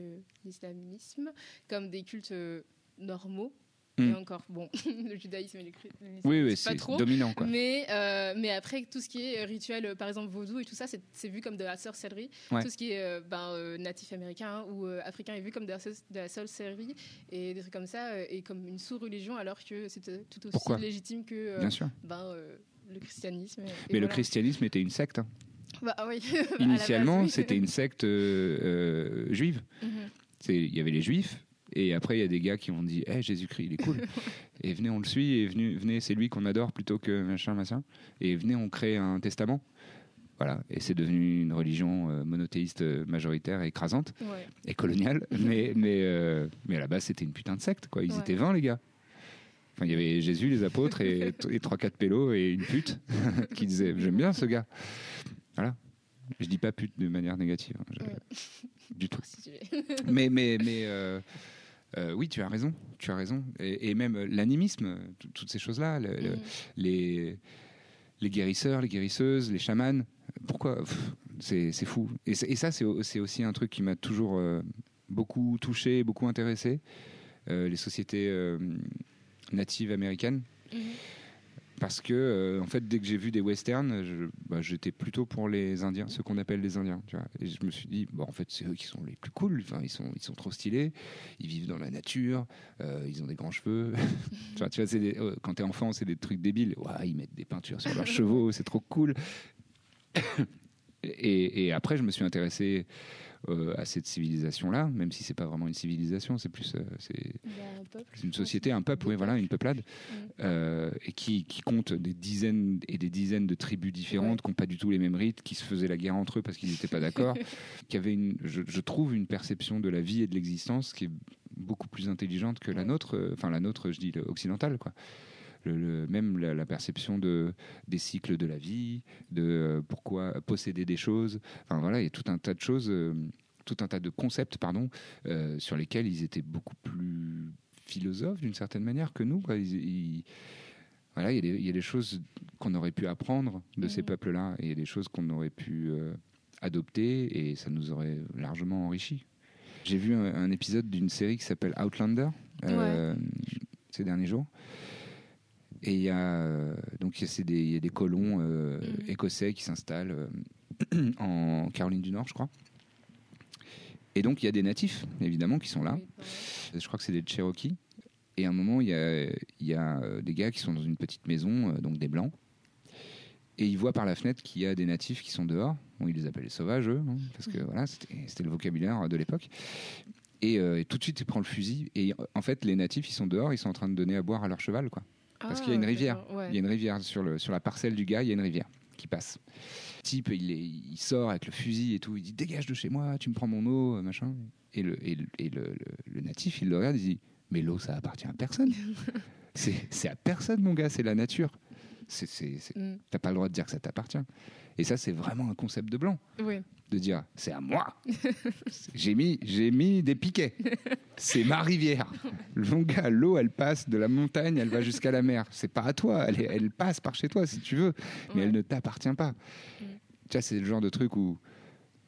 l'islamisme comme des cultes euh, normaux. Mm. Et encore, bon, (laughs) le judaïsme et l'islamisme, Oui, oui, pas c'est trop. dominant, quoi. Mais, euh, mais après, tout ce qui est rituel, euh, par exemple vaudou et tout ça, c'est vu comme de la sorcellerie. Ouais. Tout ce qui est euh, ben, euh, natif américain ou euh, africain est vu comme de la, so- de la sorcellerie et des trucs comme ça, euh, et comme une sous-religion, alors que c'était tout aussi Pourquoi? légitime que euh, Bien sûr. ben, euh, le christianisme. et- et Mais le voilà. christianisme était une secte. hein. Bah, ah oui. (laughs) Initialement, oui. c'était une secte euh, euh, juive. Mhm. Il y avait les juifs. Et après, il y a des gars qui ont dit Eh, Jésus-Christ, il est cool. (laughs) et venez, on le suit. Et venez, venez c'est lui qu'on adore plutôt que machin, machin. Et venez, on crée un testament. Voilà. Et c'est devenu une religion euh, monothéiste euh, majoritaire et écrasante Ouais. et coloniale. (laughs) mais, mais, euh, mais à la base, c'était une putain de secte. Quoi. Ils Ouais. étaient 20, les gars. Enfin, il y avait Jésus, les apôtres et, (laughs) et 3-4 pélos et une pute qui disait J'aime bien ce gars. Voilà. Je dis pas pute de manière négative. hein. Ouais. Du tout mais mais mais euh, euh, oui, tu as raison, tu as raison. Et, et même euh, l'animisme, euh, tout- toutes ces choses-là, le- le- Mhm. les les guérisseurs, les guérisseuses, les chamans. Pourquoi C'est fou. Et, ça, c'est au- c'est aussi un truc qui m'a toujours euh, beaucoup touché, beaucoup intéressé. Euh, les sociétés natives américaines. Mhm. Parce que, euh, en fait, dès que j'ai vu des westerns, bah, j'étais plutôt pour les Indiens, ceux qu'on appelle les Indiens. Tu vois. Et je me suis dit, bon, en fait, c'est eux qui sont les plus cool. Enfin, ils sont, ils sont trop stylés. Ils vivent dans la nature. euh, ils ont des grands cheveux. (laughs) tu vois, tu vois, des- euh, quand t'es enfant, c'est des trucs débiles. Ils mettent des peintures sur leurs (laughs) chevaux, c'est trop cool. (coughs) et, et après, je me suis intéressé euh, à cette civilisation-là, même si c'est pas vraiment une civilisation, c'est plus, euh, c'est un une société, un peuple, oui, voilà, une peuplade, Mm. euh, et qui, qui compte des dizaines et des dizaines de tribus différentes, Ouais. qui n'ont pas du tout les mêmes rites, qui se faisaient la guerre entre eux parce qu'ils n'étaient pas d'accord, (laughs) qui avaient, une, je, je trouve, une perception de la vie et de l'existence qui est beaucoup plus intelligente que la nôtre, enfin la nôtre, je dis le- occidentale, quoi. Le, le- même la, la perception de, des cycles de la vie, de euh, pourquoi posséder des choses. Enfin voilà, il y a tout un tas de choses, euh, tout un tas de concepts, pardon, euh, sur lesquels ils étaient beaucoup plus philosophes d'une certaine manière que nous. Quoi. Ils- ils- voilà, il y, a des- il y a des choses qu'on aurait pu apprendre de ces Mhm. peuples-là et il y a des choses qu'on aurait pu euh, adopter et ça nous aurait largement enrichi. J'ai vu un, un épisode d'une série qui s'appelle Outlander euh, ces derniers jours. Et il y a euh, donc il y a- c'est des, y a des colons euh, Mhm. écossais qui s'installent euh, (clears throat) en Caroline du Nord, je crois. Et donc il y a des natifs évidemment qui sont là. Je crois que c'est des Cherokees. Et à un moment, il y a, y a des gars qui sont dans une petite maison, donc des blancs. Et ils voient par la fenêtre qu'il y a des natifs qui sont dehors. Bon, ils les appellent les sauvages, eux, hein, parce que voilà, c'était c'était le vocabulaire de l'époque. Et, euh, et tout de suite, il prend le fusil. Et en fait, les natifs, ils sont dehors, ils sont en train de donner à boire à leur cheval, quoi. Parce qu'il y a une Ah, rivière. d'accord, ouais. Il y a une rivière sur, le, sur la parcelle du gars, il y a une rivière qui passe. Le type, il, est- il sort avec le fusil et tout, il dit dégage de chez moi, tu me prends mon eau, machin. Et le, et le, et le- natif, il le regarde, il dit mais l'eau, ça appartient à personne. (laughs) c'est à personne, mon gars, c'est la nature. Mm. T'as pas le droit de dire que ça t'appartient. Et ça, c'est vraiment un concept de blanc, Oui. de dire c'est à moi. (laughs) j'ai mis, j'ai mis des piquets. C'est ma rivière. Mon gars, l'eau, elle passe de la montagne, elle va jusqu'à la mer. C'est pas à toi, elle, passe par chez toi si tu veux, mais Ouais. elle ne t'appartient pas. Mm. Tu vois, c'est le genre de truc où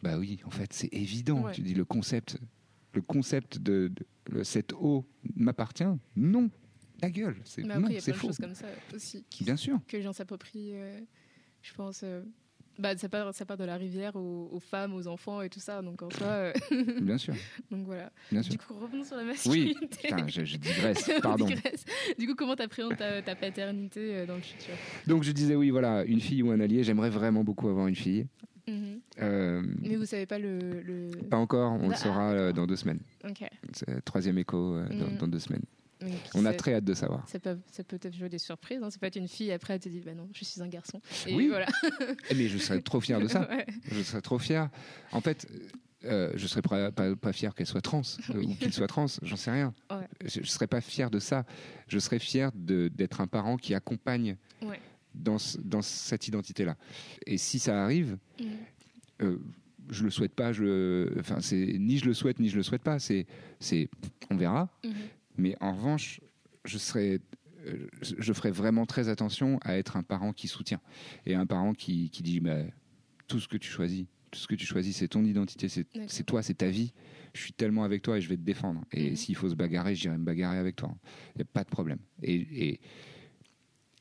Bah oui, en fait, c'est évident. Ouais. Tu dis le concept, le concept de, cette eau m'appartient. Non, ta gueule. C'est Mais après, il y a plein de choses comme ça aussi qui- Bien sûr. que les gens s'approprient, euh, je pense. euh, bah, ça, part, ça part de la rivière aux, aux femmes, aux enfants et tout ça. Donc, en soi, euh, (laughs) Bien sûr. (laughs) donc voilà. Bien sûr. Du coup, revenons sur la Oui. masculinité. Putain, je, je digresse. (laughs) On Pardon. digresse. Du coup, comment t'appréhendes ta, ta paternité euh, dans le futur? Donc je disais oui, voilà, une fille ou un allié. J'aimerais vraiment beaucoup avoir une fille. Mhm. Euh, Mais vous savez pas le. le... pas encore. On le Ah, saura dans deux semaines. Ok. Troisième écho euh, dans, Mhm. dans deux semaines. Donc, On a très hâte de savoir. Ça peut, ça peut peut-être jouer des surprises. Hein. Ça peut être une fille, après elle te dit bah non, je suis un garçon. Et Oui. voilà. Eh, Mais je serais trop fier de ça. (laughs) Ouais. Je serais trop fier. En fait, euh, je serais pas, pas, pas fier qu'elle soit trans euh, ou qu'il soit trans, j'en sais rien. Ouais. Je, je serais pas fier de ça. Je serais fier d'être un parent qui accompagne Ouais. dans, ce- dans cette identité-là. Et si ça arrive, Mhm. euh, je le souhaite pas. Je, enfin, c'est ni je le souhaite ni je le souhaite pas. C'est, c'est, on verra. Mhm. Mais en revanche, je serais, euh, je ferais vraiment très attention à être un parent qui soutient et un parent qui, qui dit bah, tout ce que tu choisis, tout ce que tu choisis, c'est ton identité, c'est toi, c'est ta vie. Je suis tellement avec toi et je vais te défendre. Et Mhm. s'il faut se bagarrer, j'irai me bagarrer avec toi. Il n'y a pas de problème. Et, et,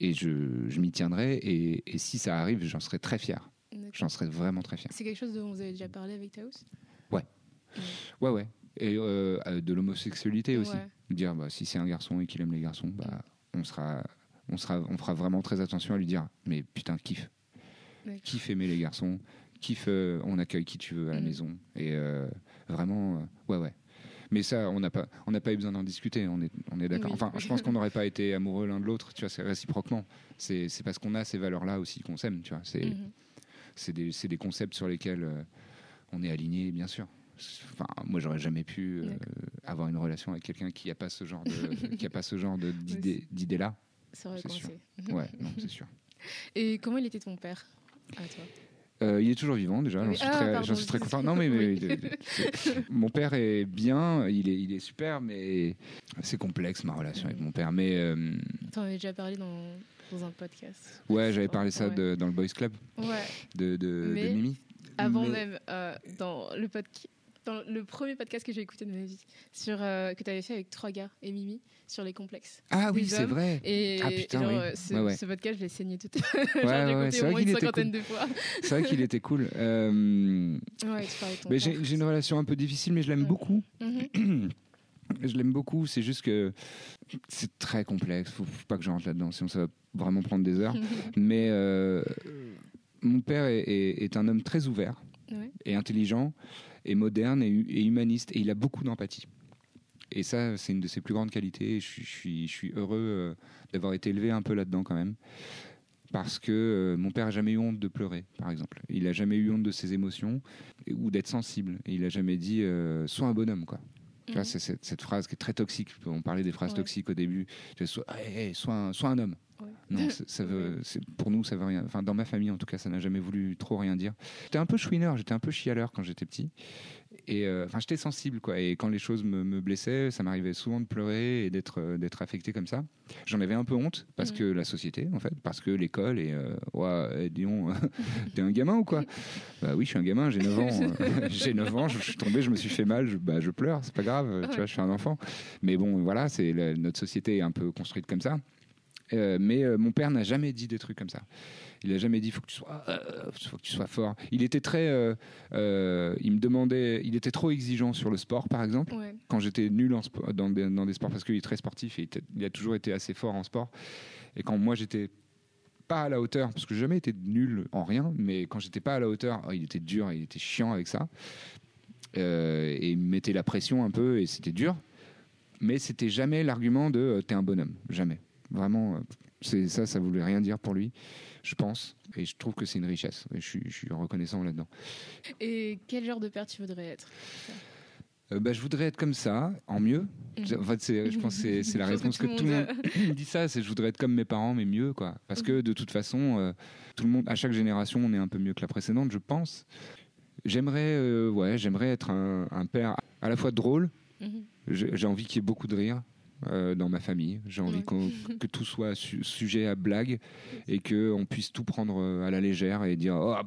et je, je m'y tiendrai. Et, et si ça arrive, j'en serai très fier. J'en serais vraiment très fier. C'est quelque chose dont vous avez déjà parlé avec Taos? Ouais, ouais. Et euh, de l'homosexualité aussi. Ouais. Dire, bah, si c'est un garçon et qu'il aime les garçons, bah, on, sera, on, sera, on fera vraiment très attention à lui dire, mais putain, kiffe. D'accord. Kiffe aimer les garçons, kiffe, euh, on accueille qui tu veux à la Mhm. maison. Et euh, vraiment, ouais, ouais. Mais ça, on n'a pas, on n'a pas eu besoin d'en discuter. On est, on est d'accord. Oui. Enfin, je pense qu'on n'aurait pas été amoureux l'un de l'autre. Tu vois, c'est réciproquement. C'est, c'est parce qu'on a ces valeurs-là aussi qu'on s'aime. Tu vois, c'est, Mhm. c'est des, c'est des concepts sur lesquels on est aligné, bien sûr. Enfin, moi, j'aurais jamais pu euh, avoir une relation avec quelqu'un qui a pas ce genre de, qui a pas ce genre de, (laughs) d'idée, d'idée-là. Ça aurait C'est sûr. coincé. (laughs) Ouais, non, c'est sûr. Et comment il était ton père à toi? Euh, il est toujours vivant déjà, j'en Oui. suis, Ah, très, pardon, j'en suis très content. Non, mais, (laughs) mon père est bien, il est, il est super, mais c'est complexe ma relation avec mon père. Mais euh, T'en avais déjà parlé dans, dans un podcast. ouais, j'avais parlé ça Ouais. de- dans le Boys Club Ouais. de, de, Mais de Mimi. Avant Mais- même, euh, dans le podcast. Dans le premier podcast que j'ai écouté de ma vie, sur, euh, que tu avais fait avec trois gars et Mimi, sur les complexes. Ah oui, c'est vrai. Et Ah, putain, genre, oui. euh, ce, Ouais, ouais. ce podcast, je l'ai saigné tout. (laughs) Genre, Ouais, j'ai écouté au moins une cinquantaine cool. de fois. (laughs) C'est vrai qu'il était cool. (laughs) Euh, Ouais, j'ai, une relation un peu difficile, mais je l'aime beaucoup. Mhm. (clears throat) Je l'aime beaucoup, c'est juste que c'est très complexe. Faut, faut pas que je rentre là-dedans, sinon ça va vraiment prendre des heures. Mais euh, mon père est, est- est un homme très ouvert Ouais. et intelligent et moderne et, hu- et humaniste et il a beaucoup d'empathie. Et ça, c'est une de ses plus grandes qualités. Je, suis- je suis, heureux euh, d'avoir été élevé un peu là-dedans quand même. Parce que euh, mon père a jamais eu honte de pleurer, par exemple. Il a jamais eu honte de ses émotions ou d'être sensible. Et il a jamais dit euh, sois un bonhomme, quoi. Mhm. c'est cette, cette phrase qui est très toxique. On parlait des phrases Ouais. toxiques au début. Tu vois, sois, hey, hey, sois, un, sois un homme. Ouais. Non, (laughs) ça, ça veut, c'est- pour nous, ça veut rien. Enfin, dans ma famille, en tout cas, ça n'a jamais voulu trop rien dire. J'étais un peu chouineur, j'étais un peu chialeur quand j'étais petit. Et euh, enfin, j'étais sensible, quoi. Et quand les choses me, me blessaient, ça m'arrivait souvent de pleurer et d'être euh, d'être affecté comme ça. J'en avais un peu honte parce Mhm. que la société, en fait, parce que l'école et euh, ouais, eh, disons, (laughs) t'es un gamin ou quoi? Bah oui, je suis un gamin, j'ai 9 ans. (laughs) j'ai 9 ans, je, je suis tombé, je me suis fait mal, je, bah, je pleure, c'est pas grave, tu vois, je suis un enfant. Mais bon, voilà, c'est notre société est un peu construite comme ça. Euh, mais euh, mon père n'a jamais dit des trucs comme ça. Il a jamais dit faut que tu sois, euh, faut que tu sois fort. Il était très, il me demandait, il était trop exigeant sur le sport, par exemple. Ouais. Quand j'étais nul en dans, des, dans des sports, parce qu'il est très sportif et il, était- il a toujours été assez fort en sport. Et quand moi j'étais pas à la hauteur, parce que j'ai jamais été nul en rien, mais quand j'étais pas à la hauteur, oh, il était dur, il était chiant avec ça. Et il me mettait la pression un peu et c'était dur. Mais c'était jamais l'argument de t'es un bonhomme, jamais. Vraiment, euh, c'est ça, ça voulait rien dire pour lui, je pense. Et je trouve que c'est une richesse. Et je suis, je suis reconnaissant là-dedans. Et quel genre de père tu voudrais être Euh, bah, je voudrais être comme ça, en mieux. En fait, je pense que c'est- la (laughs) réponse que tout le monde (laughs) dit ça. C'est je voudrais être comme mes parents, mais mieux, quoi. Parce que de toute façon, euh, tout le monde, à chaque génération, on est un peu mieux que la précédente, je pense. J'aimerais, euh, ouais, j'aimerais être un, un père à la fois drôle. Mhm. J'ai j'ai envie qu'il y ait beaucoup de rire. Euh, dans ma famille. J'ai envie Ouais. que tout soit su- sujet à blague et qu'on puisse tout prendre euh, à la légère et dire oh, ah,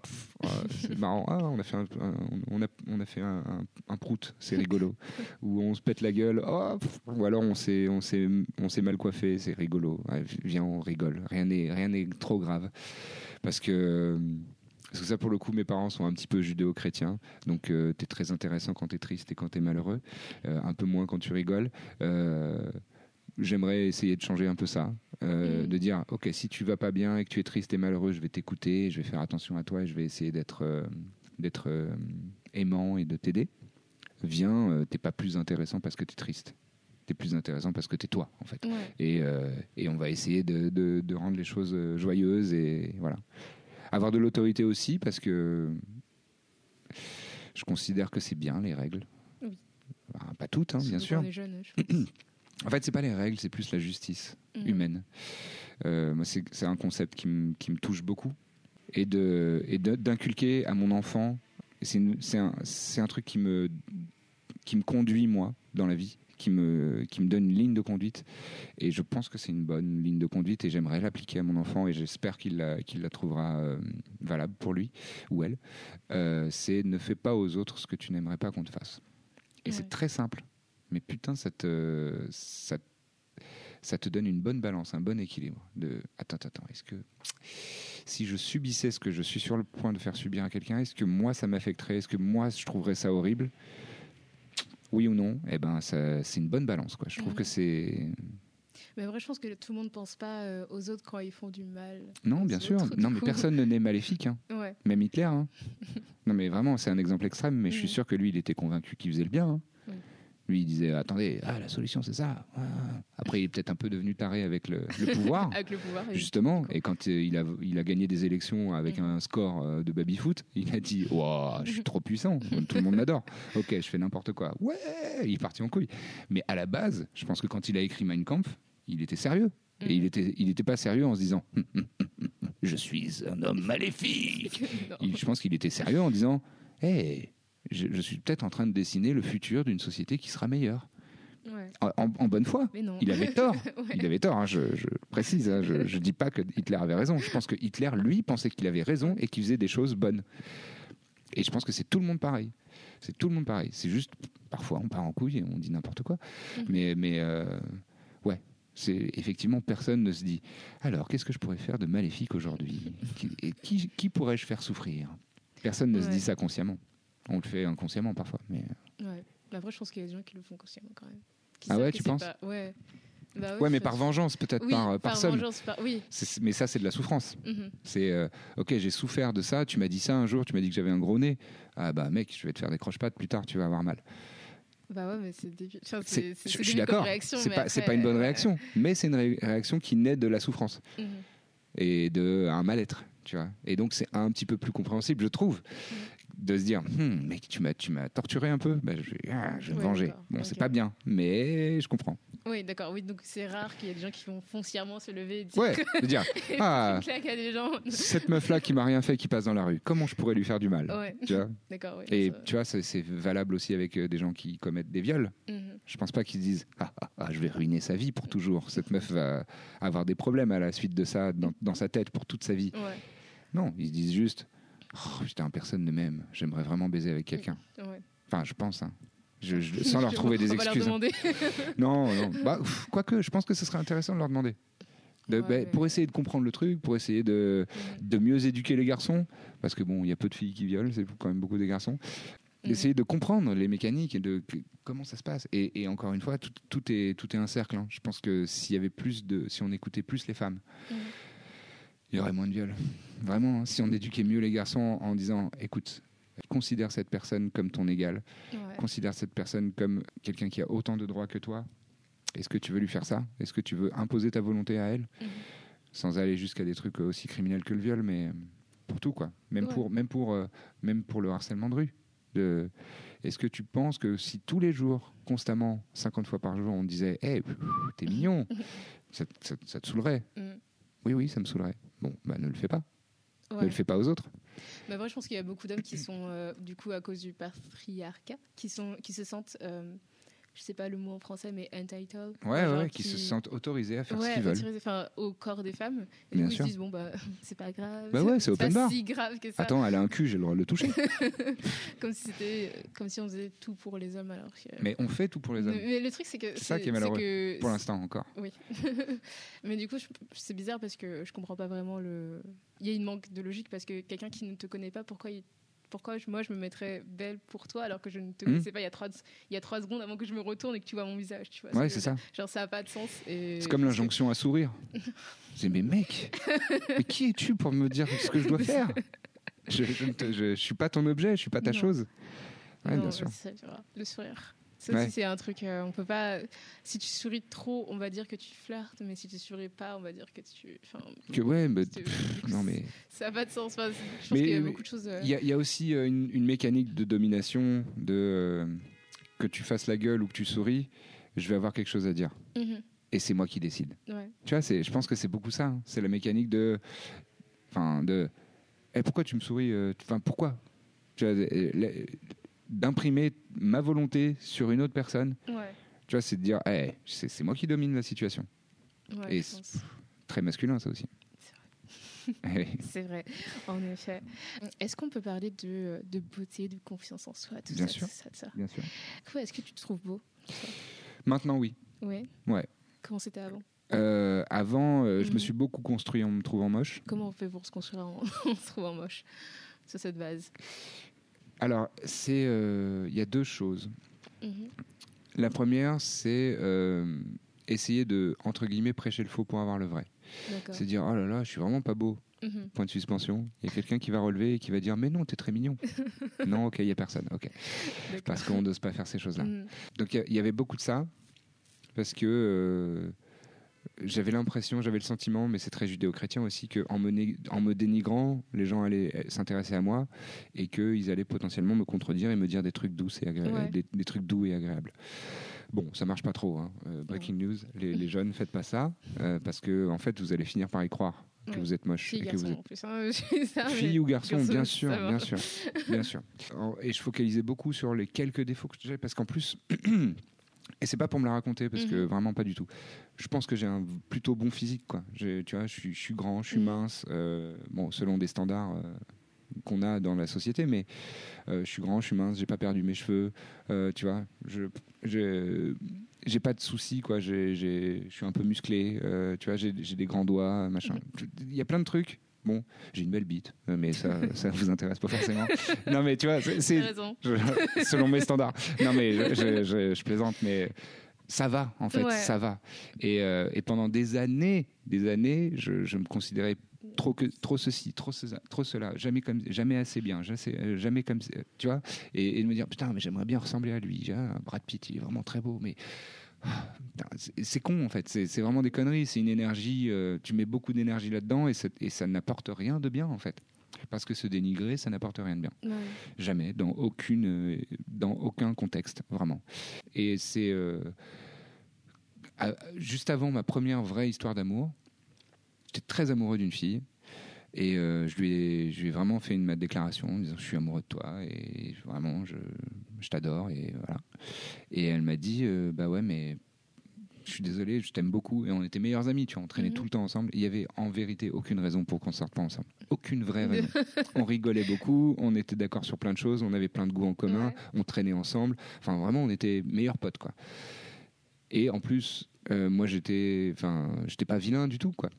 c'est marrant, ah, on a fait un, un- on a, on a fait un, un- un prout, c'est rigolo. (laughs) Ou on se pète la gueule, oh, pff, ou alors on s'est on s'est on s'est mal coiffé, c'est rigolo. Ouais, viens, on rigole. Rien n'est rien n'est trop grave parce que parce que ça, pour le coup, mes parents sont un petit peu judéo-chrétiens. Donc, tu es très intéressant quand tu es triste et quand tu es malheureux. Euh, un peu moins quand tu rigoles. Euh, J'aimerais essayer de changer un peu ça. Euh. De dire, OK, si tu vas pas bien et que tu es triste et malheureux, je vais t'écouter, je vais faire attention à toi et je vais essayer d'être euh, d'être euh, aimant et de t'aider. Viens, euh, t'es pas plus intéressant parce que tu es triste. Tu es plus intéressant parce que tu es toi, en fait. Ouais. Et, euh, et on va essayer de, de- de rendre les choses euh, joyeuses et voilà. Avoir de l'autorité aussi parce que je considère que c'est bien les règles. Oui. Enfin, pas toutes, hein, bien sûr. quand on est jeune, je pense. En fait, c'est pas les règles, c'est plus la justice Mhm. humaine. Euh, c'est un concept qui me qui me touche beaucoup et de et d'inculquer à mon enfant. C'est un un truc qui me qui me conduit moi dans la vie, qui me qui me donne une ligne de conduite. Et je pense que c'est une bonne ligne de conduite et j'aimerais l'appliquer à mon enfant et j'espère qu'il la qu'il la trouvera euh, valable pour lui ou elle. Euh, c'est ne fais pas aux autres ce que tu n'aimerais pas qu'on te fasse. Et Ouais. c'est très simple. Mais putain, ça te, ça, ça te donne une bonne balance, un bon équilibre. De attends, attends, est-ce que si je subissais ce que je suis sur le point de faire subir à quelqu'un, est-ce que moi ça m'affecterait? Est-ce que moi je trouverais ça horrible? Oui ou non Eh ben, c'est une bonne balance, quoi. Je trouve que c'est Mais vrai, je pense que tout le monde pense pas euh, aux autres quand ils font du mal. non, bien sûr. autres, Non, mais coup. personne ne n'est maléfique. hein. Ouais. Même Hitler. hein. (laughs) non, mais vraiment, c'est un exemple extrême, mais je suis Mhm. sûr que lui, il était convaincu qu'il faisait le bien. hein. Lui, il disait Attendez, ah, la solution, c'est ça. Ah. Après, il est peut-être un peu devenu taré avec le, le pouvoir. (laughs) Avec le pouvoir. et- Justement, et quand euh, il a, il a gagné des élections avec Mhm. un score euh, de baby-foot, il a dit Waouh, je suis trop puissant, (laughs) tout le monde m'adore. Ok, je fais n'importe quoi. Ouais, il est parti en couille. Mais à la base, je pense que quand il a écrit Mein Kampf, il était sérieux. Et Mhm. il était, il était pas sérieux en se disant Hum, hum, hum, Je suis un homme maléfique. (laughs) Il- je pense qu'il était sérieux en disant Hé, je, je suis peut-être en train de dessiner le futur d'une société qui sera meilleure. Ouais. En, bonne foi. Mais non. Il avait (laughs) tort. Ouais. Il avait tort, hein, je, je précise. hein, je ne dis pas que Hitler avait raison. Je pense que Hitler, lui, pensait qu'il avait raison et qu'il faisait des choses bonnes. Et je pense que c'est tout le monde pareil. C'est tout le monde pareil. C'est juste, parfois, on part en couille et on dit n'importe quoi. Mhm. Mais, mais euh, ouais, c'est effectivement, personne ne se dit alors, qu'est-ce que je pourrais faire de maléfique aujourd'hui? Qui- Et qui, qui pourrais-je faire souffrir? Personne ne se dit ça consciemment. On le fait inconsciemment parfois. Mais... Ouais. Mais après, je pense qu'il y a des gens qui le font consciemment quand même. Qui Ah ouais, tu penses pas- Ouais. Bah Ouais, mais par vengeance, peut-être Oui, par, euh, par somme. vengeance, par- Oui. Mais ça, c'est de la souffrance. Mhm. C'est euh, ok, j'ai souffert de ça. Tu m'as dit ça un jour. Tu m'as dit que j'avais un gros nez. Ah bah mec, je vais te faire des croche-pattes plus tard. Tu vas avoir mal. Bah ouais, mais c'est débile. Enfin, je, je suis d'accord. réaction, C'est pas, après, pas une bonne réaction, mais c'est une ré- réaction qui naît de la souffrance Mhm. et de un mal-être, tu vois. Et donc c'est un petit peu plus compréhensible, je trouve, de se dire, Hum, mec, tu m'as, tu m'as torturé un peu. Bah, je, vais- ah, je vais me Ouais, venger. Bon, c'est pas bien, mais je comprends. Oui, d'accord. Oui, donc c'est rare qu'il y ait des gens qui vont foncièrement se lever et dire Ouais, de dire, (laughs) ah, à des gens. cette meuf-là qui m'a rien fait, qui passe dans la rue, comment je pourrais lui faire du mal Ouais, Tu vois? (laughs) D'accord. Oui, Et ça- tu vois, c'est, c'est valable aussi avec euh, des gens qui commettent des viols. Mhm. Je pense pas qu'ils se disent ah, ah, ah, je vais ruiner sa vie pour toujours. Cette meuf va avoir des problèmes à la suite de ça dans, dans sa tête pour toute sa vie. Ouais, Non, ils se disent juste oh, putain, personne ne m'aime. J'aimerais vraiment baiser avec quelqu'un. ouais. Enfin, je pense. hein. Je, je- (laughs) sans leur trouver des va leur excuses. hein. demander. (laughs) Non, non. Bah, quoique, je pense que ce serait intéressant de leur demander. De- Ouais, bah, ouais. Pour essayer de comprendre le truc, pour essayer de, de mieux éduquer les garçons, parce que bon, il y a peu de filles qui violent, c'est quand même beaucoup des garçons. Mhm. Essayer de comprendre les mécaniques et de que- comment ça se passe. Et, et encore une fois, tout, tout est tout est un cercle. hein. Je pense que s'il y avait plus de, si on écoutait plus les femmes, Mhm. Il y aurait moins de viols. Vraiment, hein. si on éduquait mieux les garçons en disant, écoute, considère cette personne comme ton égal, Ouais. considère cette personne comme quelqu'un qui a autant de droits que toi. Est-ce que tu veux lui faire ça? Est-ce que tu veux imposer ta volonté à elle? Mhm. Sans aller jusqu'à des trucs aussi criminels que le viol, mais pour tout, quoi. Même, Ouais. pour, même, pour, euh, même pour le harcèlement de rue. De... Est-ce que tu penses que si tous les jours, constamment, 50 fois par jour, on disait Hé, t'es mignon (laughs) ça, ça- ça te saoulerait? Mhm. Oui, oui, ça me saoulerait. Bon, bah ne le fais pas. Ne le fais pas aux autres. Mais après, je pense qu'il y a beaucoup d'hommes qui sont, euh, du coup, à cause du patriarcat, qui, sont, qui se sentent euh, je sais pas le mot en français, mais entitled. Ouais, ouais, qui, se sentent autorisés à faire ce Ouais, qu'ils veulent. autorisés, enfin, au corps des femmes. Et Bien du coup, sûr. ils se disent, bon, bah, (laughs) c'est pas grave. Bah ouais, c'est open pas bar. si grave que ça. Attends, elle a un cul, j'ai le droit de le toucher. (laughs) Comme si c'était, comme si on faisait tout pour les hommes, alors que. Mais on fait tout pour les hommes. Mais le truc, c'est que. C'est ça qui est malheureux, que Pour l'instant encore. Oui. (laughs) Mais du coup, je- c'est bizarre parce que je comprends pas vraiment le. Il y a une manque de logique parce que quelqu'un qui ne te connaît pas, pourquoi il- Pourquoi je- moi je me mettrais belle pour toi alors que je ne te Hmm. connaissais pas il y, a trois, il y a trois secondes avant que je me retourne et que tu vois mon visage tu vois Ouais, je c'est ça. Genre ça n'a pas de sens. et- C'est comme l'injonction à sourire. (laughs) C'est mais mec, mais qui es-tu pour me dire ce que je dois faire? Je, je, ne je- je suis pas ton objet, je suis pas ta Non. chose. Ouais, Non, bien sûr. Le sourire. Ça Ouais. c'est un truc. euh, on peut pas. Si tu souris trop, on va dire que tu flirtes, mais si tu souris pas, on va dire que tu. Que ouais, mais c'est- pff, non mais ça n'a pas de sens. Enfin, je pense qu'il y a mais beaucoup de choses. euh, il y, a- il y a aussi euh, une, une mécanique de domination, de euh, que tu fasses la gueule ou que tu souris, je vais avoir quelque chose à dire. mhm, Et c'est moi qui décide. ouais. Tu vois, c'est, je pense que c'est beaucoup ça. hein. C'est la mécanique de, enfin de, Eh, pourquoi tu me souris euh, Enfin pourquoi? Tu vois, euh, la- d'imprimer ma volonté sur une autre personne. Ouais. Tu vois, c'est de dire, c'est, c'est moi qui domine la situation. ouais, Et pense. Très masculin ça aussi. (laughs) Eh. C'est vrai, en effet. Est-ce qu'on peut parler de, de beauté, de confiance en soi, tout Bien ça, sûr. tout ça, tout ça? Bien sûr. Est-ce que tu te trouves beau? Maintenant, oui. Oui. Ouais. Comment c'était avant? Euh, avant, euh, je me Mhm. suis beaucoup construit en me trouvant moche. Comment on fait pour se construire en, (laughs) en se trouvant moche? Sur cette base Alors, c'est, euh, il y a deux choses. Mhm. La première, c'est euh, essayer de entre guillemets prêcher le faux pour avoir le vrai. C'est dire oh là là, je suis vraiment pas beau. Mhm. Point de suspension. Il y a quelqu'un qui va relever et qui va dire mais non, t'es très mignon. (laughs) non, ok, il y a personne. Ok, parce qu'on n'ose pas faire ces choses-là. Mhm. Donc il y a- il y, avait beaucoup de ça parce que euh, j'avais l'impression, j'avais le sentiment, mais c'est très judéo-chrétien aussi, que en me, né- en me dénigrant, les gens allaient euh, s'intéresser à moi et qu'ils allaient potentiellement me contredire et me dire des trucs doux et Ouais. des, des trucs doux et agréables. Bon, ça marche pas trop. hein. Euh, breaking news, les, les jeunes, faites pas ça euh, parce que en fait, vous allez finir par y croire que Ouais. vous êtes moche Fille, et que vous êtes en plus. hein, (laughs) ça, Fille ou garçon, garçon, bien sûr, bien sûr, bien (laughs) sûr. Et je focalisais beaucoup sur les quelques défauts que j'ai, parce qu'en plus, (clears throat) et c'est pas pour me la raconter, parce que Mhm. vraiment pas du tout. Je pense que j'ai un plutôt bon physique, quoi. Tu vois, je suis, je suis grand, je suis Mhm. mince, euh, bon, selon des standards. euh, qu'on a dans la société mais euh, je suis grand je suis mince j'ai pas perdu mes cheveux tu vois je je- j'ai pas de soucis quoi je suis un peu musclé tu vois j'ai j'ai des grands doigts machin il y a plein de trucs bon j'ai une belle bite euh, mais ça (laughs) ça vous intéresse pas forcément non mais tu vois c'est (laughs) selon mes standards. Non, mais je, je- je- je plaisante, mais ça va, en fait, Ouais. ça va. Et, euh, et pendant des années, des années, je, me considérais trop que trop ceci, trop cela, trop cela, jamais comme, jamais assez bien, jamais, jamais comme, tu vois, et, et de me dire putain, mais j'aimerais bien ressembler à lui. Ah, Brad Pitt, il est vraiment très beau, mais c'est- con en fait, c'est vraiment des conneries, c'est une énergie, euh, tu mets beaucoup d'énergie là-dedans et, ça n'apporte rien de bien en fait. Parce que se dénigrer, ça n'apporte rien de bien. Ouais. Jamais, dans, aucune, euh, dans aucun contexte, vraiment. Et c'est euh, juste avant ma première vraie histoire d'amour, j'étais très amoureux d'une fille. Et euh, je, lui ai, je lui ai vraiment fait une déclaration en disant je suis amoureux de toi et vraiment je, je t'adore et voilà. Et elle m'a dit euh, bah ouais mais je suis désolé je t'aime beaucoup et on était meilleurs amis tu vois on traînait Mhm. tout le temps ensemble. Il y avait en vérité aucune raison pour qu'on sorte pas ensemble aucune vraie (laughs) raison. on rigolait beaucoup on était d'accord sur plein de choses on avait plein de goûts en commun Ouais. on traînait ensemble enfin vraiment on était meilleurs potes quoi. Et en plus euh, moi j'étais enfin j'étais pas vilain du tout quoi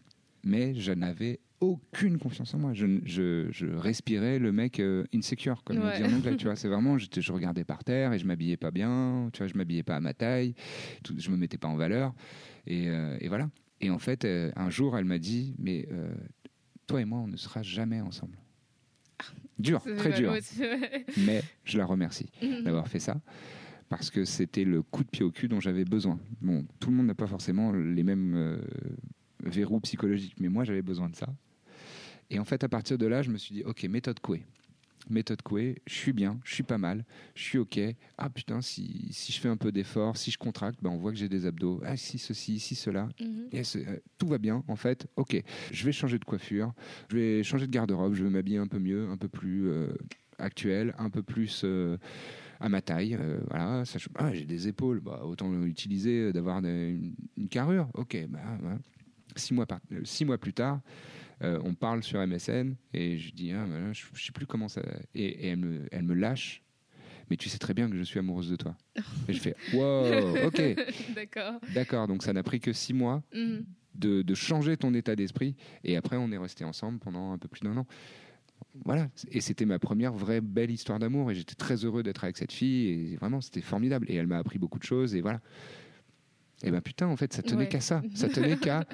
mais je n'avais aucune confiance en moi. Je, je, je respirais le mec euh, insecure, comme on Ouais. dit en anglais. Tu vois, (laughs) c'est vraiment, je regardais par terre et je m'habillais pas bien. Tu vois, je m'habillais pas à ma taille. Tout, je me mettais pas en valeur. Et, euh, et voilà. Et en fait, euh, un jour, elle m'a dit, mais euh, toi et moi, on ne sera jamais ensemble. Dur, très dur. Mais je la remercie (laughs) Mhm. d'avoir fait ça parce que c'était le coup de pied au cul dont j'avais besoin. Bon, tout le monde n'a pas forcément les mêmes verrous psychologiques, mais moi j'avais besoin de ça. Et en fait, à partir de là, je me suis dit, ok, méthode Coué. Méthode Coué, je suis bien, je suis pas mal, je suis ok. Ah putain, si, si je fais un peu d'effort, si je contracte, ben on voit que j'ai des abdos. Ah si ceci, si cela. Mhm. Yes, euh, tout va bien en fait. Ok, je vais changer de coiffure, je vais changer de garde-robe, je vais m'habiller un peu mieux, un peu plus euh, actuel, un peu plus euh, à ma taille. euh, voilà, ah, j'ai des épaules, bah, autant utiliser euh, d'avoir une, une carrure. Ok, bah, voilà. Six mois, par- euh, six mois plus tard, euh, on parle sur MSN et je dis, ah, je, je sais plus comment ça. Et, et elle, me, elle me lâche. Mais tu sais très bien que je suis amoureuse de toi. (laughs) Et je fais, wow, ok, (laughs) D'accord. d'accord. Donc ça n'a pris que six mois Mhm. de, de changer ton état d'esprit. Et après, on est resté ensemble pendant un peu plus d'un an. Voilà. Et c'était ma première vraie belle histoire d'amour. Et j'étais très heureux d'être avec cette fille. Et vraiment, c'était formidable. Et elle m'a appris beaucoup de choses. Et voilà. Et ben putain, en fait, ça tenait Ouais. qu'à ça. Ça (laughs) tenait qu'à.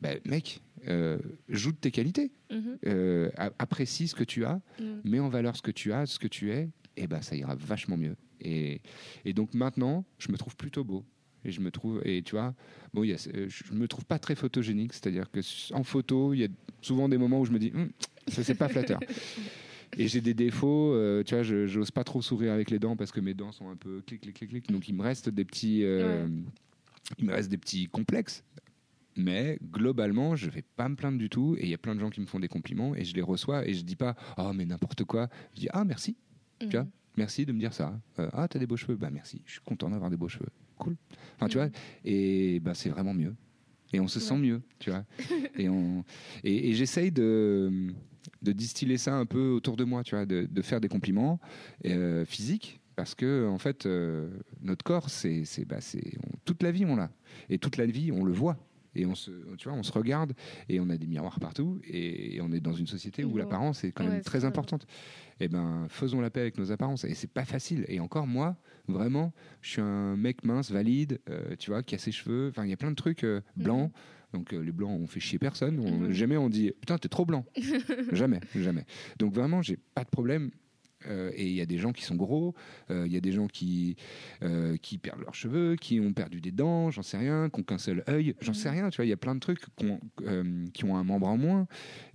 Ben, mec, euh, joue de tes qualités. Mhm. Euh, apprécie ce que tu as. Mhm. Mets en valeur ce que tu as, ce que tu es. Et ben, ça ira vachement mieux. Et, et donc maintenant, je me trouve plutôt beau. Et je me trouve, et tu vois, bon, il y a- euh, je me trouve pas très photogénique, c'est-à-dire que en photo, il y a souvent des moments où je me dis, Hum, ça c'est pas flatteur. (laughs) Et j'ai des défauts, euh, tu vois, je j'ose pas trop sourire avec les dents parce que mes dents sont un peu clic, clic, clic, clic. Donc il me reste des petits, euh, il me reste des petits complexes. Mais globalement, je vais pas me plaindre du tout. Et il y a plein de gens qui me font des compliments et je les reçois et je dis pas, oh mais n'importe quoi. Je dis, ah merci. Tu vois Mhm. Merci de me dire ça. Euh, ah, t'as des beaux cheveux. Bah merci. Je suis content d'avoir des beaux cheveux. Cool. Enfin, tu Mhm. vois. Et bah c'est vraiment mieux. Et on se sent mieux, tu vois. (laughs) et on et, et j'essaye de de distiller ça un peu autour de moi, tu vois, de, de faire des compliments euh, physiques. Parce que en fait, euh, notre corps, c'est, c'est, bah, c'est on- toute la vie on l'a, et toute la vie on le voit, et on se, tu vois, on se regarde, et on a des miroirs partout, et, et on est dans une société où Ouais. l'apparence est quand même Ouais, c'est très vrai. importante. Et ben, faisons la paix avec nos apparences, et c'est pas facile. Et encore moi, vraiment, je suis un mec mince, valide, euh, tu vois, qui a ses cheveux. Enfin, il y a plein de trucs euh, blancs. Donc euh, les blancs, on fait chier personne. On- Mhm. Jamais on dit putain t'es trop blanc. (laughs) jamais, jamais. Donc vraiment, j'ai pas de problème. Euh, et il y a des gens qui sont gros, euh, il y a des gens qui, euh, qui perdent leurs cheveux, qui ont perdu des dents, j'en sais rien, qui ont qu'un seul œil, j'en sais Mhm. rien. Tu vois, il y a plein de trucs qui ont, qui ont un membre en moins,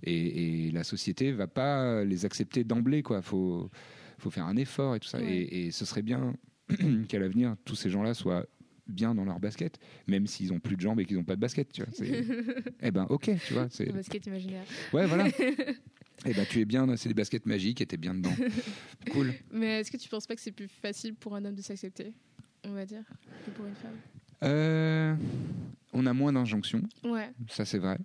et, et la société va pas les accepter d'emblée. Quoi, faut, faut faire un effort et tout ça. Ouais. Et, et ce serait bien (clears throat) qu'à l'avenir tous ces gens-là soient bien dans leur basket, même s'ils ont plus de jambes et qu'ils n'ont pas de basket. Tu vois, (laughs) eh ben ok, tu vois. C'est... Basket imaginaire. Ouais, voilà. (laughs) Eh ben, tu es bien, c'est des baskets magiques et t'es bien dedans. (laughs) Cool. Mais est-ce que tu penses pas que c'est plus facile pour un homme de s'accepter, on va dire, que pour une femme? Euh, on a moins d'injonctions, Ouais. ça c'est vrai.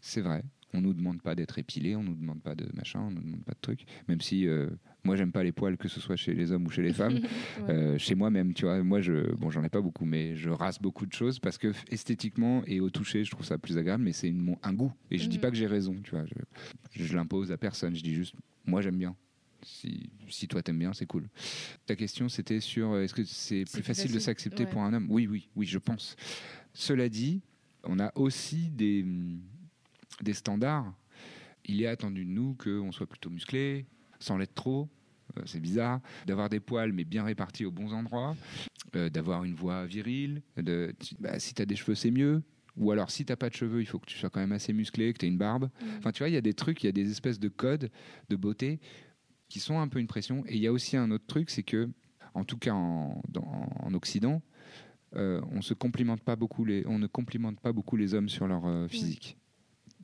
C'est vrai. On nous demande pas d'être épilé, on nous demande pas de machin, on nous demande pas de trucs. Même si euh, moi j'aime pas les poils, que ce soit chez les hommes ou chez les femmes. (laughs) Ouais. Euh, chez moi même, tu vois, moi je, bon, j'en ai pas beaucoup, mais je rase beaucoup de choses parce que esthétiquement et au toucher, je trouve ça plus agréable, mais c'est un goût. Et je dis Mhm. pas que j'ai raison, tu vois, je, je l'impose à personne, je dis juste, moi j'aime bien. Si, si toi t'aimes bien, c'est cool. Ta question c'était sur euh, est-ce que c'est plus plus facile, de s'accepter ouais. pour un homme? Oui, oui, oui, je pense. Cela dit, on a aussi des, des standards. Il est attendu de nous qu'on soit plutôt musclé, sans l'être trop. Euh, c'est bizarre. D'avoir des poils, mais bien répartis aux bons endroits. euh, d'avoir une voix virile. De, bah, si tu as des cheveux, c'est mieux. Ou alors, si t'as pas de cheveux, il faut que tu sois quand même assez musclé, que tu aies une barbe. Mhm. Enfin, tu vois, il y a des trucs, il y a des espèces de codes de beauté qui sont un peu une pression. Et il y a aussi un autre truc, c'est que, en tout cas en, dans- en Occident, euh, on se complimente pas beaucoup les, on ne complimente pas beaucoup les hommes sur leur euh, physique.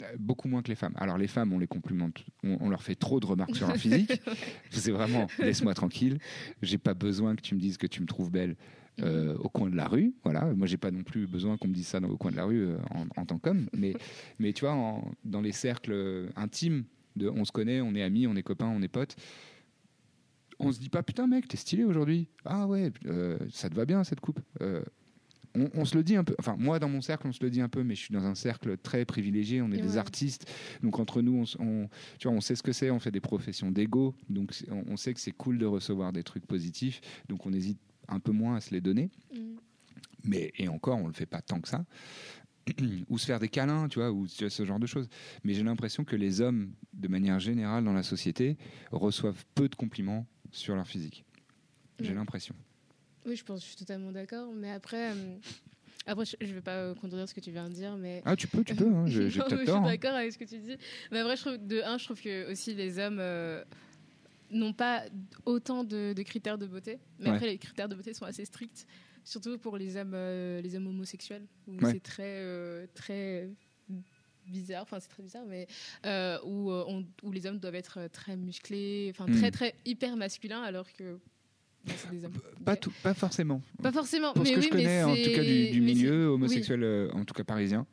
Euh, Beaucoup moins que les femmes. Alors les femmes, on les complimente, on, on leur fait trop de remarques sur leur physique. (laughs) C'est vraiment, laisse-moi tranquille. J'ai pas besoin que tu me dises que tu me trouves belle euh, au coin de la rue. Voilà, moi j'ai pas non plus besoin qu'on me dise ça dans, au coin de la rue euh, en, en tant qu'homme. Mais, (laughs) mais tu vois, en- dans les cercles intimes, de, on se connaît, on est amis, on est copains, on est potes. On se dit pas putain mec, t'es stylé aujourd'hui. Ah ouais, euh, ça te va bien cette coupe. On, on se le dit un peu. Enfin, moi dans mon cercle, on se le dit un peu, mais je suis dans un cercle très privilégié. On est des artistes, donc entre nous, on, tu vois, on sait ce que c'est. On fait des professions d'ego, donc on, on sait que c'est cool de recevoir des trucs positifs. Donc on hésite un peu moins à se les donner. Mhm. Mais et encore, on le fait pas tant que ça. (clears throat) ou se faire des câlins, tu vois, ou ce genre de choses. Mais j'ai l'impression que les hommes, de manière générale dans la société, reçoivent peu de compliments sur leur physique. J'ai Ouais. l'impression. Oui, je pense, je suis totalement d'accord. Mais après, euh, après, je, je vais pas euh, contredire ce que tu viens de dire, mais Ah, tu peux, tu peux. hein, j'ai (laughs) Non, je suis hein. d'accord avec ce que tu dis. Mais après, je trouve, de un, je trouve que aussi les hommes euh, n'ont pas autant de, de critères de beauté. Mais Ouais. après, les critères de beauté sont assez stricts, surtout pour les hommes, les hommes homosexuels, où Ouais. c'est très, très bizarre. Enfin, c'est très bizarre, mais euh, où, on- où les hommes doivent être très musclés, enfin très, très hyper masculins, alors que des hommes. Pas, tout, pas forcément. Pas forcément. Pour mais ce que oui, je connais, en tout cas du, milieu homosexuel, euh, en tout cas parisien,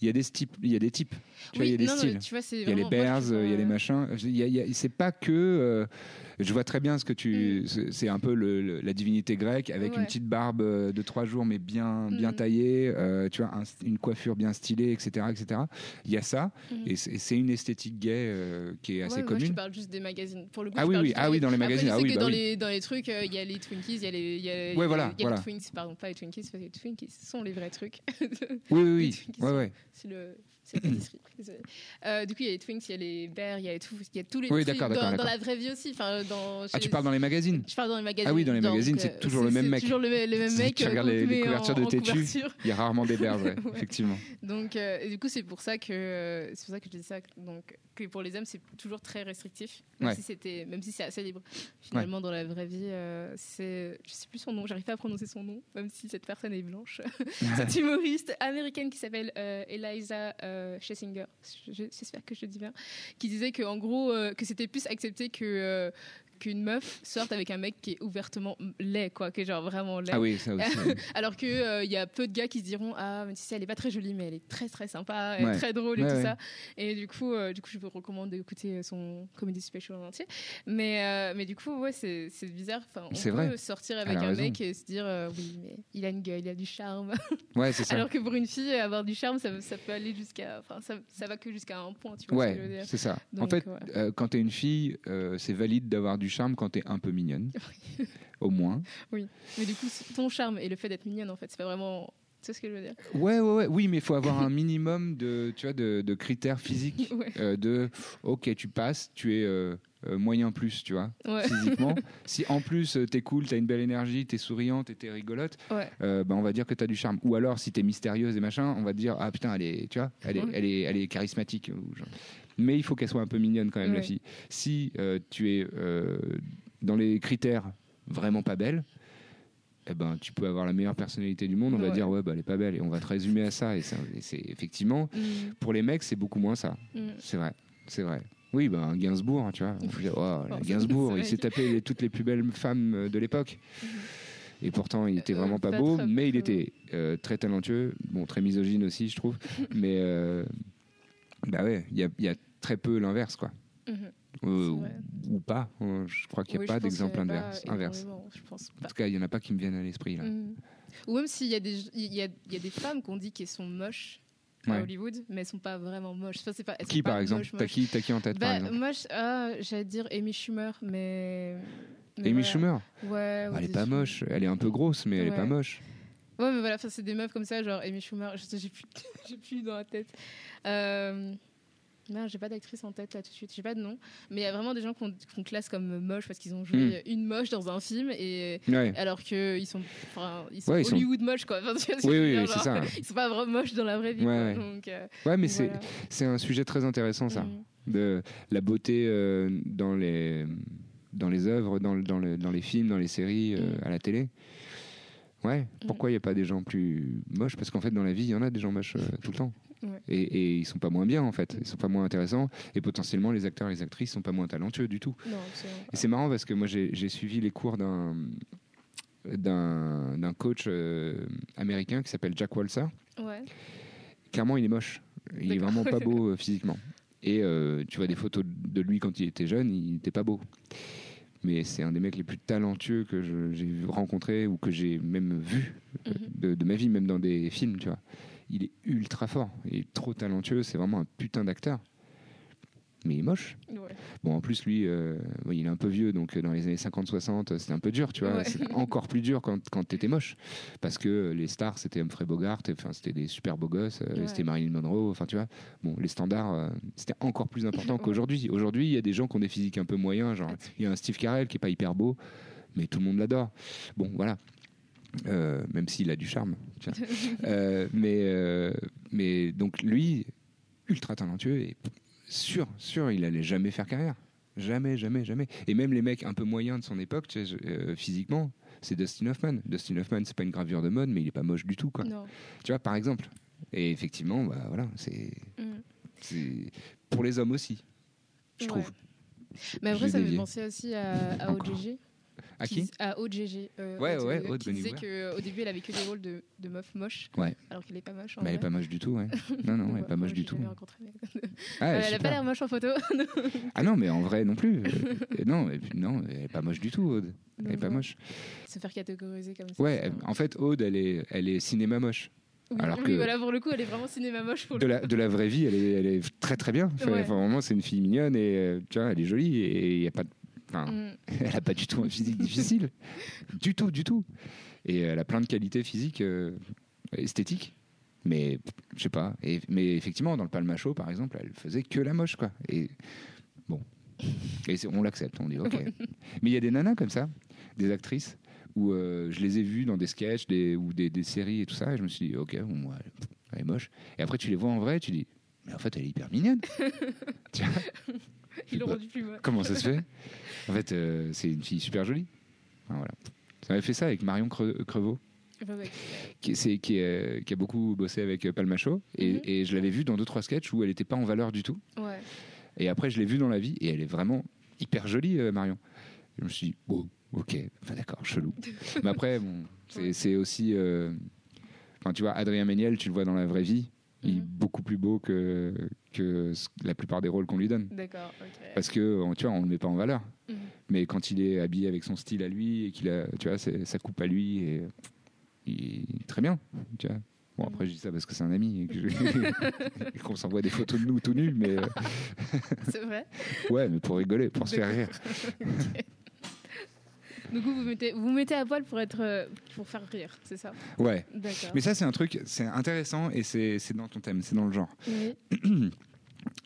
il y a des types. Il y a des types. Tu vois, Oui, il y a des non, styles. Il y a les bears, il y a les euh, machins. Il y a- il y a- c'est pas que. Je vois très bien ce que Mm. tu. c'est- C'est un peu le- le- la divinité grecque avec une petite barbe euh, de trois jours, mais bien, bien Mm. taillée. euh, tu vois, un- une coiffure bien stylée, etc., etc. Il y a ça, Mhm. et c'est une esthétique gay euh, qui est assez Ouais, moi, je commune. parle juste des magazines. Pour le coup, Ah oui, oui, ah oui, dans les Après, magazines, je ah oui, que bah dans, oui. les, dans les trucs, euh, il y a les Twinkies, il y a les, y a, Ouais, voilà, il y a les. Twinks, pardon, pas les Twinkies, parce que les Twinkies sont les vrais trucs. (laughs) Oui, oui, oui. Twinkies Ouais, sont- ouais. C'est le. C'est. (clears throat) Euh, du coup, il y a les Twinks, il y a les bears, il y a tout, il y a tous les Oui, trucs d'accord, dans, d'accord, dans d'accord. la vraie vie aussi. Enfin, dans, Ah, tu parles dans les magazines Je parle dans les magazines. Ah oui, dans les magazines, euh, c'est toujours le même mec. Toujours le, le même mec. tu regardes les- les couvertures en- de têtu. Il y a rarement des bears, ouais, (laughs) Ouais. effectivement. Donc, euh, du coup, c'est pour ça que c'est pour ça que je dis ça. Donc, que pour les hommes, c'est toujours très restrictif, même Ouais. si c'était, même si c'est assez libre. Finalement, dans la vraie vie, euh, c'est, je sais plus son nom, j'arrive pas à prononcer son nom, même si cette personne est blanche. (laughs) cette humoriste américaine qui s'appelle Eliza Schlesinger, je- j'espère que je dis bien, qui disait que en gros, euh, que c'était plus accepté que euh, qu'une meuf sorte avec un mec qui est ouvertement laid, quoi, qui est genre vraiment laid. Ah oui, ça aussi. (laughs) Alors que euh, y a peu de gars qui se diront ah mais tu sais elle est pas très jolie mais elle est très très sympa, elle Ouais. est très drôle et Ouais, tout ouais. ça. Et du coup euh, du coup je vous recommande d'écouter son comedy special en entier. Mais euh, mais du coup ouais c'est c'est bizarre. Enfin on C'est peut vrai. sortir avec un raison. mec et se dire oui mais il a une gueule, il a du charme. (laughs) Ouais, c'est ça. Alors que pour une fille avoir du charme ça, ça peut aller jusqu'à enfin ça, ça va que jusqu'à un point tu vois Ouais, c'est ça. en fait, quand t'es une fille, c'est valide d'avoir du charme quand t'es un peu mignonne. (laughs) Au moins. Mais du coup ton charme et le fait d'être mignonne en fait c'est pas vraiment tu sais ce que je veux dire? Ouais, ouais, ouais. Oui, mais il faut avoir (laughs) un minimum de, tu vois, de, de critères physiques. (laughs) Ouais. euh, de, ok, tu passes, tu es euh, euh, moyen plus, tu vois, Ouais. physiquement. si en plus t'es cool, t'as une belle énergie, t'es souriante et t'es rigolote, Ouais. euh, bah, on va dire que t'as du charme. Ou alors, si t'es mystérieuse et machin, on va te dire, ah putain, elle est, tu vois, elle est, elle est, elle est charismatique. ou genre. Mais il faut qu'elle soit un peu mignonne quand même, la fille. Si euh, tu es euh, dans les critères vraiment pas belle, eh ben, tu peux avoir la meilleure personnalité du monde, on va dire ouais bah elle est pas belle et on va te résumer à ça et, c'est effectivement Mm, pour les mecs c'est beaucoup moins ça, mm. c'est vrai, c'est vrai. Oui, ben Gainsbourg, hein, tu vois. Oh, (laughs) Oh, Gainsbourg, il s'est tapé les- toutes les plus belles femmes de l'époque. Et pourtant, il était Euh, vraiment pas pas beau, mais il était euh, très talentueux, bon, très misogyne aussi, je trouve. (laughs) mais euh, bah ouais, il y a, il y a très peu l'inverse, quoi. Mhm. Euh, ou, pas. Euh, Je crois qu'il n'y a Oui, pas d'exemple inverse. pas inverse. énormément, Je pense En tout cas, il n'y en a pas qui me viennent à l'esprit, là. Mhm. Ou même s'il y a des y a, y a des femmes qu'on dit qu'elles sont moches à Ouais. Hollywood, mais elles sont pas vraiment moches. Enfin, pas, Qui, pas par exemple T'as qui, t'as qui en tête, par Bah, exemple je- ah, j'allais dire Amy Schumer, mais. mais Amy voilà. Schumer Ouais. ou Elle est pas moche. Elle est un peu grosse, mais elle est pas moche. Ouais, mais voilà, c'est des meufs comme ça, genre Amy Schumer. (laughs) J'ai plus, j'ai plus dans la tête. Euh, Merde, j'ai pas d'actrice en tête là tout de suite, j'ai pas de nom. Mais il y a vraiment des gens qu'on classe comme moches parce qu'ils ont joué une moche dans un film et Ouais. alors qu'ils sont, ils sont Ouais, ils sont- Hollywood moches quoi. (laughs) Enfin, tu vois Oui, oui, c'est ça. Ils sont pas vraiment moches dans la vraie vie. Ouais, quoi. ouais. Donc, euh, mais c'est voilà. c'est un sujet très intéressant, ça. Mm. De la beauté euh, dans les dans les œuvres, dans, dans, le- dans les films, dans les séries, euh, Mm. à la télé. Ouais. Pourquoi il n'y a pas des gens plus moches? Parce qu'en fait, dans la vie, il y en a des gens moches euh, tout le temps. Ouais. Et, et ils sont pas moins bien en fait, ils sont pas moins intéressants et potentiellement les acteurs et les actrices sont pas moins talentueux du tout. Non, Et c'est marrant parce que moi j'ai suivi les cours d'un coach euh, américain qui s'appelle Jack Walser. Ouais. Clairement, il est moche. Il est vraiment pas beau (laughs) euh, physiquement. Et euh, tu vois des photos de lui quand il était jeune, il était pas beau. Mais c'est un des mecs les plus talentueux que j'ai rencontré ou que j'ai même vu Mhm. de, de ma vie, même dans des films, tu vois. Il est ultra fort, il est trop talentueux, c'est vraiment un putain d'acteur. Mais il est moche. Ouais. Bon, en plus, lui, euh, oui, il est un peu vieux, donc euh, dans les années 50-60, c'était un peu dur, tu vois. Ouais. C'est (laughs) encore plus dur quand, quand t'étais moche. Parce que euh, les stars, c'était Humphrey Bogart, enfin, c'était des super beaux gosses, euh, Ouais. c'était Marilyn Monroe, enfin, tu vois. Bon, les standards, euh, c'était encore plus important (laughs) qu'aujourd'hui. Aujourd'hui, il y a des gens qui ont des physiques un peu moyens, genre, il y a un Steve Carell qui est pas hyper beau, mais tout le monde l'adore. Bon, voilà. Euh, même s'il a du charme. tiens. (laughs) Euh, mais, euh, mais donc, lui, ultra talentueux et sûr, sûr, il allait jamais faire carrière. Jamais, jamais, jamais. Et même les mecs un peu moyens de son époque, tu sais, je- physiquement, c'est Dustin Hoffman. Dustin Hoffman, c'est pas une gravure de mode, mais il est pas moche du tout, quoi. Non. Tu vois, par exemple. Et effectivement, bah voilà, c'est Mm. pour les hommes aussi, je Ouais. trouve. Mais après, ça me fait penser aussi à, à. OGG. À qui À Aude GG. euh, Ouais, Aude, ouais, euh, Aude Qui disait qu'au début, elle avait que des rôles de, de meuf moche. Ouais. Alors qu'elle est pas moche. en Mais elle est pas moche du tout, ouais. (laughs) Non, non, elle est pas moche du tout. Ah, elle a pas l'air moche en photo. (laughs) Ah non, mais en vrai non plus. Euh, non, non, elle est pas moche du tout, Aude. Elle est pas moche. Se faire catégoriser comme ça. Ouais, en fait, Aude, elle est, elle est cinéma moche. Alors oui, que- voilà, pour le coup, elle est vraiment cinéma moche. Pour De la, de la vraie vie, elle est, elle est très très bien. Enfin, Ouais. enfin, vraiment, c'est une fille mignonne et euh, tu vois, elle est jolie et il y a pas de- enfin, Mm. (laughs) elle a pas du tout un physique difficile. (laughs) Du tout, du tout. Et elle a plein de qualités physiques, euh, esthétiques. Mais je sais pas. Et, mais effectivement, dans le Palmacho, par exemple, elle faisait que la moche, quoi. Et bon. Et on l'accepte, on dit ok. (laughs) mais il y a des nanas comme ça, des actrices, où euh, je les ai vues dans des sketchs des, ou des, des séries et tout ça, et je me suis dit ok, bon, elle, elle est moche. Et après, tu les vois en vrai, tu dis mais en fait, elle est hyper mignonne. (laughs) Ils l'ont Bah, rendu plus moche. Comment ça se fait? (laughs) En fait, euh, c'est une fille super jolie. Enfin, voilà. Ça avait fait ça avec Marion Cre- Crevaux, Enfin, ouais, qui, c'est- qui, euh, qui a beaucoup bossé avec euh, Palmacho. Et, Mhm. et je l'avais vue dans deux, trois sketchs où elle n'était pas en valeur du tout. Ouais. Et après, je l'ai vue dans la vie et elle est vraiment hyper jolie, euh, Marion. Je me suis dit, bon, ok, enfin, d'accord, chelou. (laughs) Mais après, bon, c'est aussi. Enfin, tu vois, Adrien Méniel, tu le vois dans la vraie vie, il est Mhm. beaucoup plus beau que, que la plupart des rôles qu'on lui donne. D'accord, ok. Parce que, tu vois, on le met pas en valeur. Mhm. Mais quand il est habillé avec son style à lui et qu'il a, tu vois, sa coupe à lui, et, il est très bien. Tu vois. Bon, après, je dis ça parce que c'est un ami et (laughs) qu'on s'envoie des photos de nous tout nus, mais C'est vrai. (laughs) ouais, mais pour rigoler, pour se faire rire. (laughs) Du coup, vous mettez, vous mettez à poil pour, être, euh, pour faire rire, c'est ça? Ouais. D'accord. Mais ça, c'est un truc, c'est intéressant et c'est c'est dans ton thème, c'est dans le genre. Oui. (clears throat)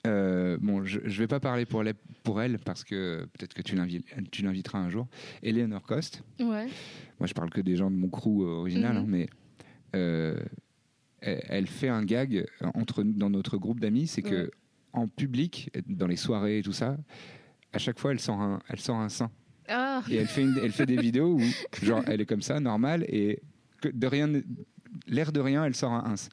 Euh, bon, je, je vais pas parler pour, les- pour elle parce que peut-être que tu l'invi- tu l'inviteras un jour. Eleanor Cost. Ouais. Moi, je parle que des gens de mon crew euh, original, Mhm. hein, mais euh, elle, elle fait un gag entre dans notre groupe d'amis, c'est que Ouais. en public, dans les soirées et tout ça, à chaque fois, elle sort un, elle sort un sein Ah, et elle fait, une- elle fait des vidéos où genre elle est comme ça, normale et que de rien, l'air de rien, elle sort un ins.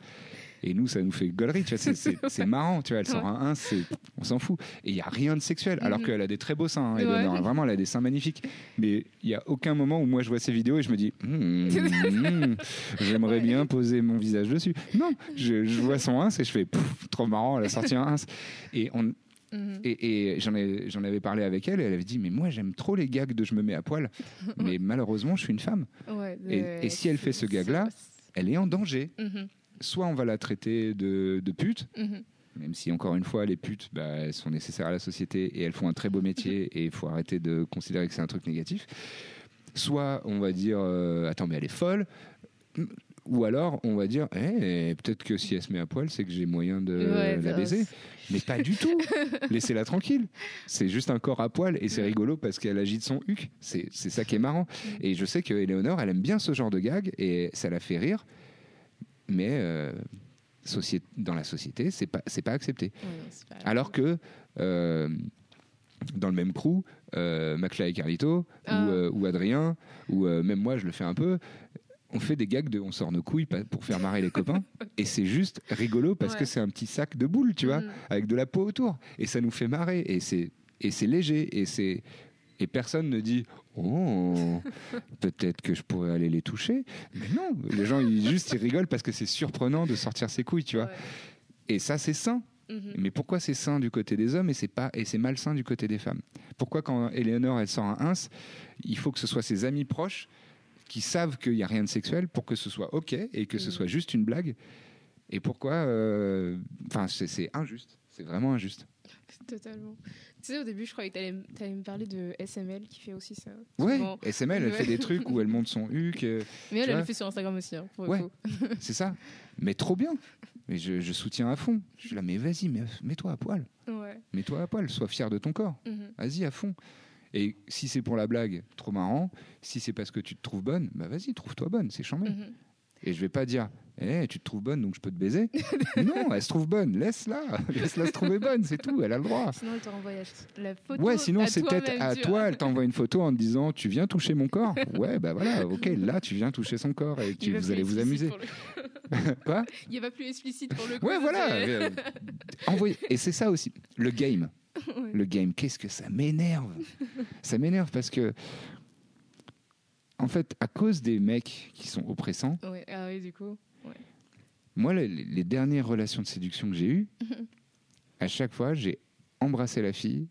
Et nous, ça nous fait gaulerie, tu vois, c'est- c'est c'est marrant, tu vois, elle sort un ins, c'est- on s'en fout. Et il n'y a rien de sexuel, alors Mhm. qu'elle a des très beaux seins, hein. Eleanor, hein, vraiment, elle a des seins magnifiques. Mais il n'y a aucun moment où moi je vois ces vidéos et je me dis, Hmm, hmm, j'aimerais Ouais. bien poser mon visage dessus. Non, je, je vois son ins et je fais, trop marrant, elle a sorti un ins. Et on, mhm. et, et j'en ai- j'en avais parlé avec elle et elle avait dit mais moi j'aime trop les gags de je me mets à poil. (laughs) Mais malheureusement je suis une femme. Ouais, et- si elle fait ce gag-là, elle est en danger. Mhm, soit on va la traiter de, de pute mhm. même si encore une fois les putes bah, elles sont nécessaires à la société et elles font un très beau métier et il faut arrêter de considérer que c'est un truc négatif. Soit on va dire euh, attends mais elle est folle ou alors on va dire Eh, peut-être que si elle se met à poil c'est que j'ai moyen de Ouais, la baiser mais pas du tout. Laissez-la tranquille. C'est juste un corps à poil et c'est rigolo parce qu'elle agite son huc. C'est ça qui est marrant. Et je sais que Eleonore, elle aime bien ce genre de gag et ça la fait rire. Mais euh, dans la société, c'est pas c'est pas accepté. Ouais, non, c'est pas- Alors que euh, dans le même crew, euh, McFly et Carlito Ah. ou, euh, ou Adrien ou euh, même moi, je le fais un peu. On fait des gags de on sort nos couilles pour faire marrer les copains (laughs) et c'est juste rigolo parce Ouais. que c'est un petit sac de boules, tu vois Mhm. avec de la peau autour et ça nous fait marrer et c'est et c'est léger et c'est et personne ne dit oh (laughs) peut-être que je pourrais aller les toucher mais non les gens ils juste ils rigolent parce que c'est surprenant de sortir ses couilles tu vois Ouais. et ça c'est sain Mhm. mais pourquoi c'est sain du côté des hommes et c'est pas et c'est malsain du côté des femmes? Pourquoi quand Eleanor elle sort un ins il faut que ce soit ses amis proches qui savent qu'il n'y a rien de sexuel pour que ce soit ok et que ce Mhm. soit juste une blague et pourquoi euh, enfin c'est- c'est injuste c'est vraiment injuste Totalement. Tu sais, au début, je croyais que m- t'allais me parler de SML qui fait aussi ça. Ouais, souvent. SML, elle fait des trucs où elle (laughs) monte son huc, euh, Mais elle, Tu le fait sur Instagram aussi, hein, pour Ouais. (laughs) c'est ça. Mais trop bien. Mais je, je soutiens à fond. Je suis là, mais vas-y, mais- mets-toi à poil. Ouais. Mets-toi à poil, sois fier de ton corps. Mhm. Vas-y, à fond. Et si c'est pour la blague, trop marrant. Si c'est parce que tu te trouves bonne, bah vas-y, trouve-toi bonne, c'est chambé. Mhm. Et je vais pas dire, eh, tu te trouves bonne, donc je peux te baiser. non, elle se trouve bonne, laisse-la. Laisse-la se trouver bonne, c'est tout, elle a le droit. Sinon, elle te renvoie la- photo. Ouais, sinon c'est peut-être à toi, elle t'envoie une photo en te disant tu viens toucher mon corps? Ouais, bah voilà, ok, là tu viens toucher son corps et tu, vous allez vous amuser. le- (laughs) Quoi? Il va plus explicite pour le coup. Ouais, voilà. euh, envoyez- Et c'est ça aussi, le game. (laughs) Ouais. Le game, qu'est-ce que ça m'énerve Ça m'énerve parce que en fait, à cause des mecs qui sont oppressants, Ouais, ah oui, du coup. moi, les, les dernières relations de séduction que j'ai eues, (laughs) à chaque fois, j'ai embrassé la fille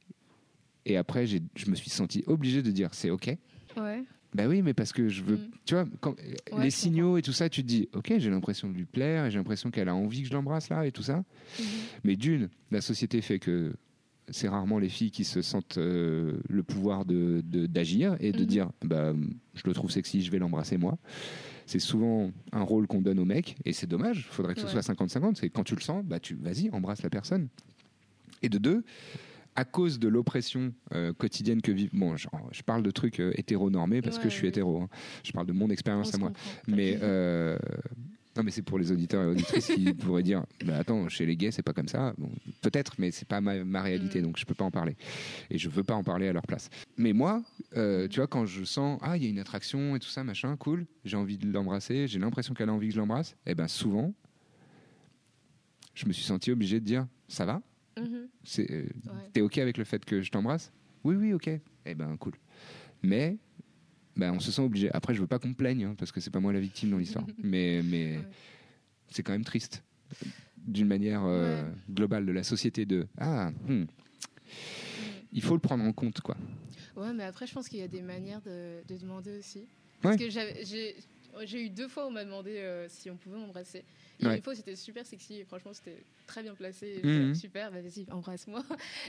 et après, je me suis senti obligé de dire c'est ok. Ouais. Bah oui, mais parce que je veux. Mm. Tu vois, quand, Ouais, les signaux et tout ça, tu te dis ok, j'ai l'impression de lui plaire et j'ai l'impression qu'elle a envie que je l'embrasse là et tout ça. Mhm. Mais d'une, la société fait que c'est rarement les filles qui se sentent euh, le pouvoir de- de- d'agir et de Mhm. dire bah, je le trouve sexy, je vais l'embrasser moi. C'est souvent un rôle qu'on donne aux mecs et c'est dommage. Il faudrait que ce soit 50-50. C'est quand tu le sens, bah, tu vas-y, embrasse la personne. Et de deux, à cause de l'oppression euh, quotidienne que vivent. Bon, je, je parle de trucs euh, hétéronormés parce que je suis hétéro. hein. Je parle de mon On expérience à moi. comprend. Mais (laughs) euh, non, mais c'est pour les auditeurs et auditrices qui (laughs) pourraient dire bah, attends, chez les gays, c'est pas comme ça. Bon, Peut-être, mais c'est pas ma, ma réalité, Mm. donc je peux pas en parler. Et je veux pas en parler à leur place. Mais moi, euh, tu vois, quand je sens ah, il y a une attraction et tout ça, machin, cool, j'ai envie de l'embrasser, j'ai l'impression qu'elle a envie que je l'embrasse, et ben souvent, je me suis senti obligé de dire ça va? Mhm. C'est, euh, Ouais. T'es OK avec le fait que je t'embrasse? Oui, oui, OK. Eh ben, cool. Mais ben, on se sent obligé. Après, je veux pas qu'on me plaigne, hein, parce que c'est pas moi la victime dans l'histoire. mais (laughs) mais Ouais. c'est quand même triste, d'une manière euh, Ouais. globale de la société de Ah, hmm, il faut le prendre en compte, quoi. Ouais, mais après, je pense qu'il y a des manières de, de demander aussi. Parce Ouais. que j'ai eu deux fois où on m'a demandé euh, si on pouvait m'embrasser. Ouais. Une fois, c'était super sexy. Et franchement, c'était très bien placé. Mhm. j'étais là, Super, bah, vas-y, embrasse-moi.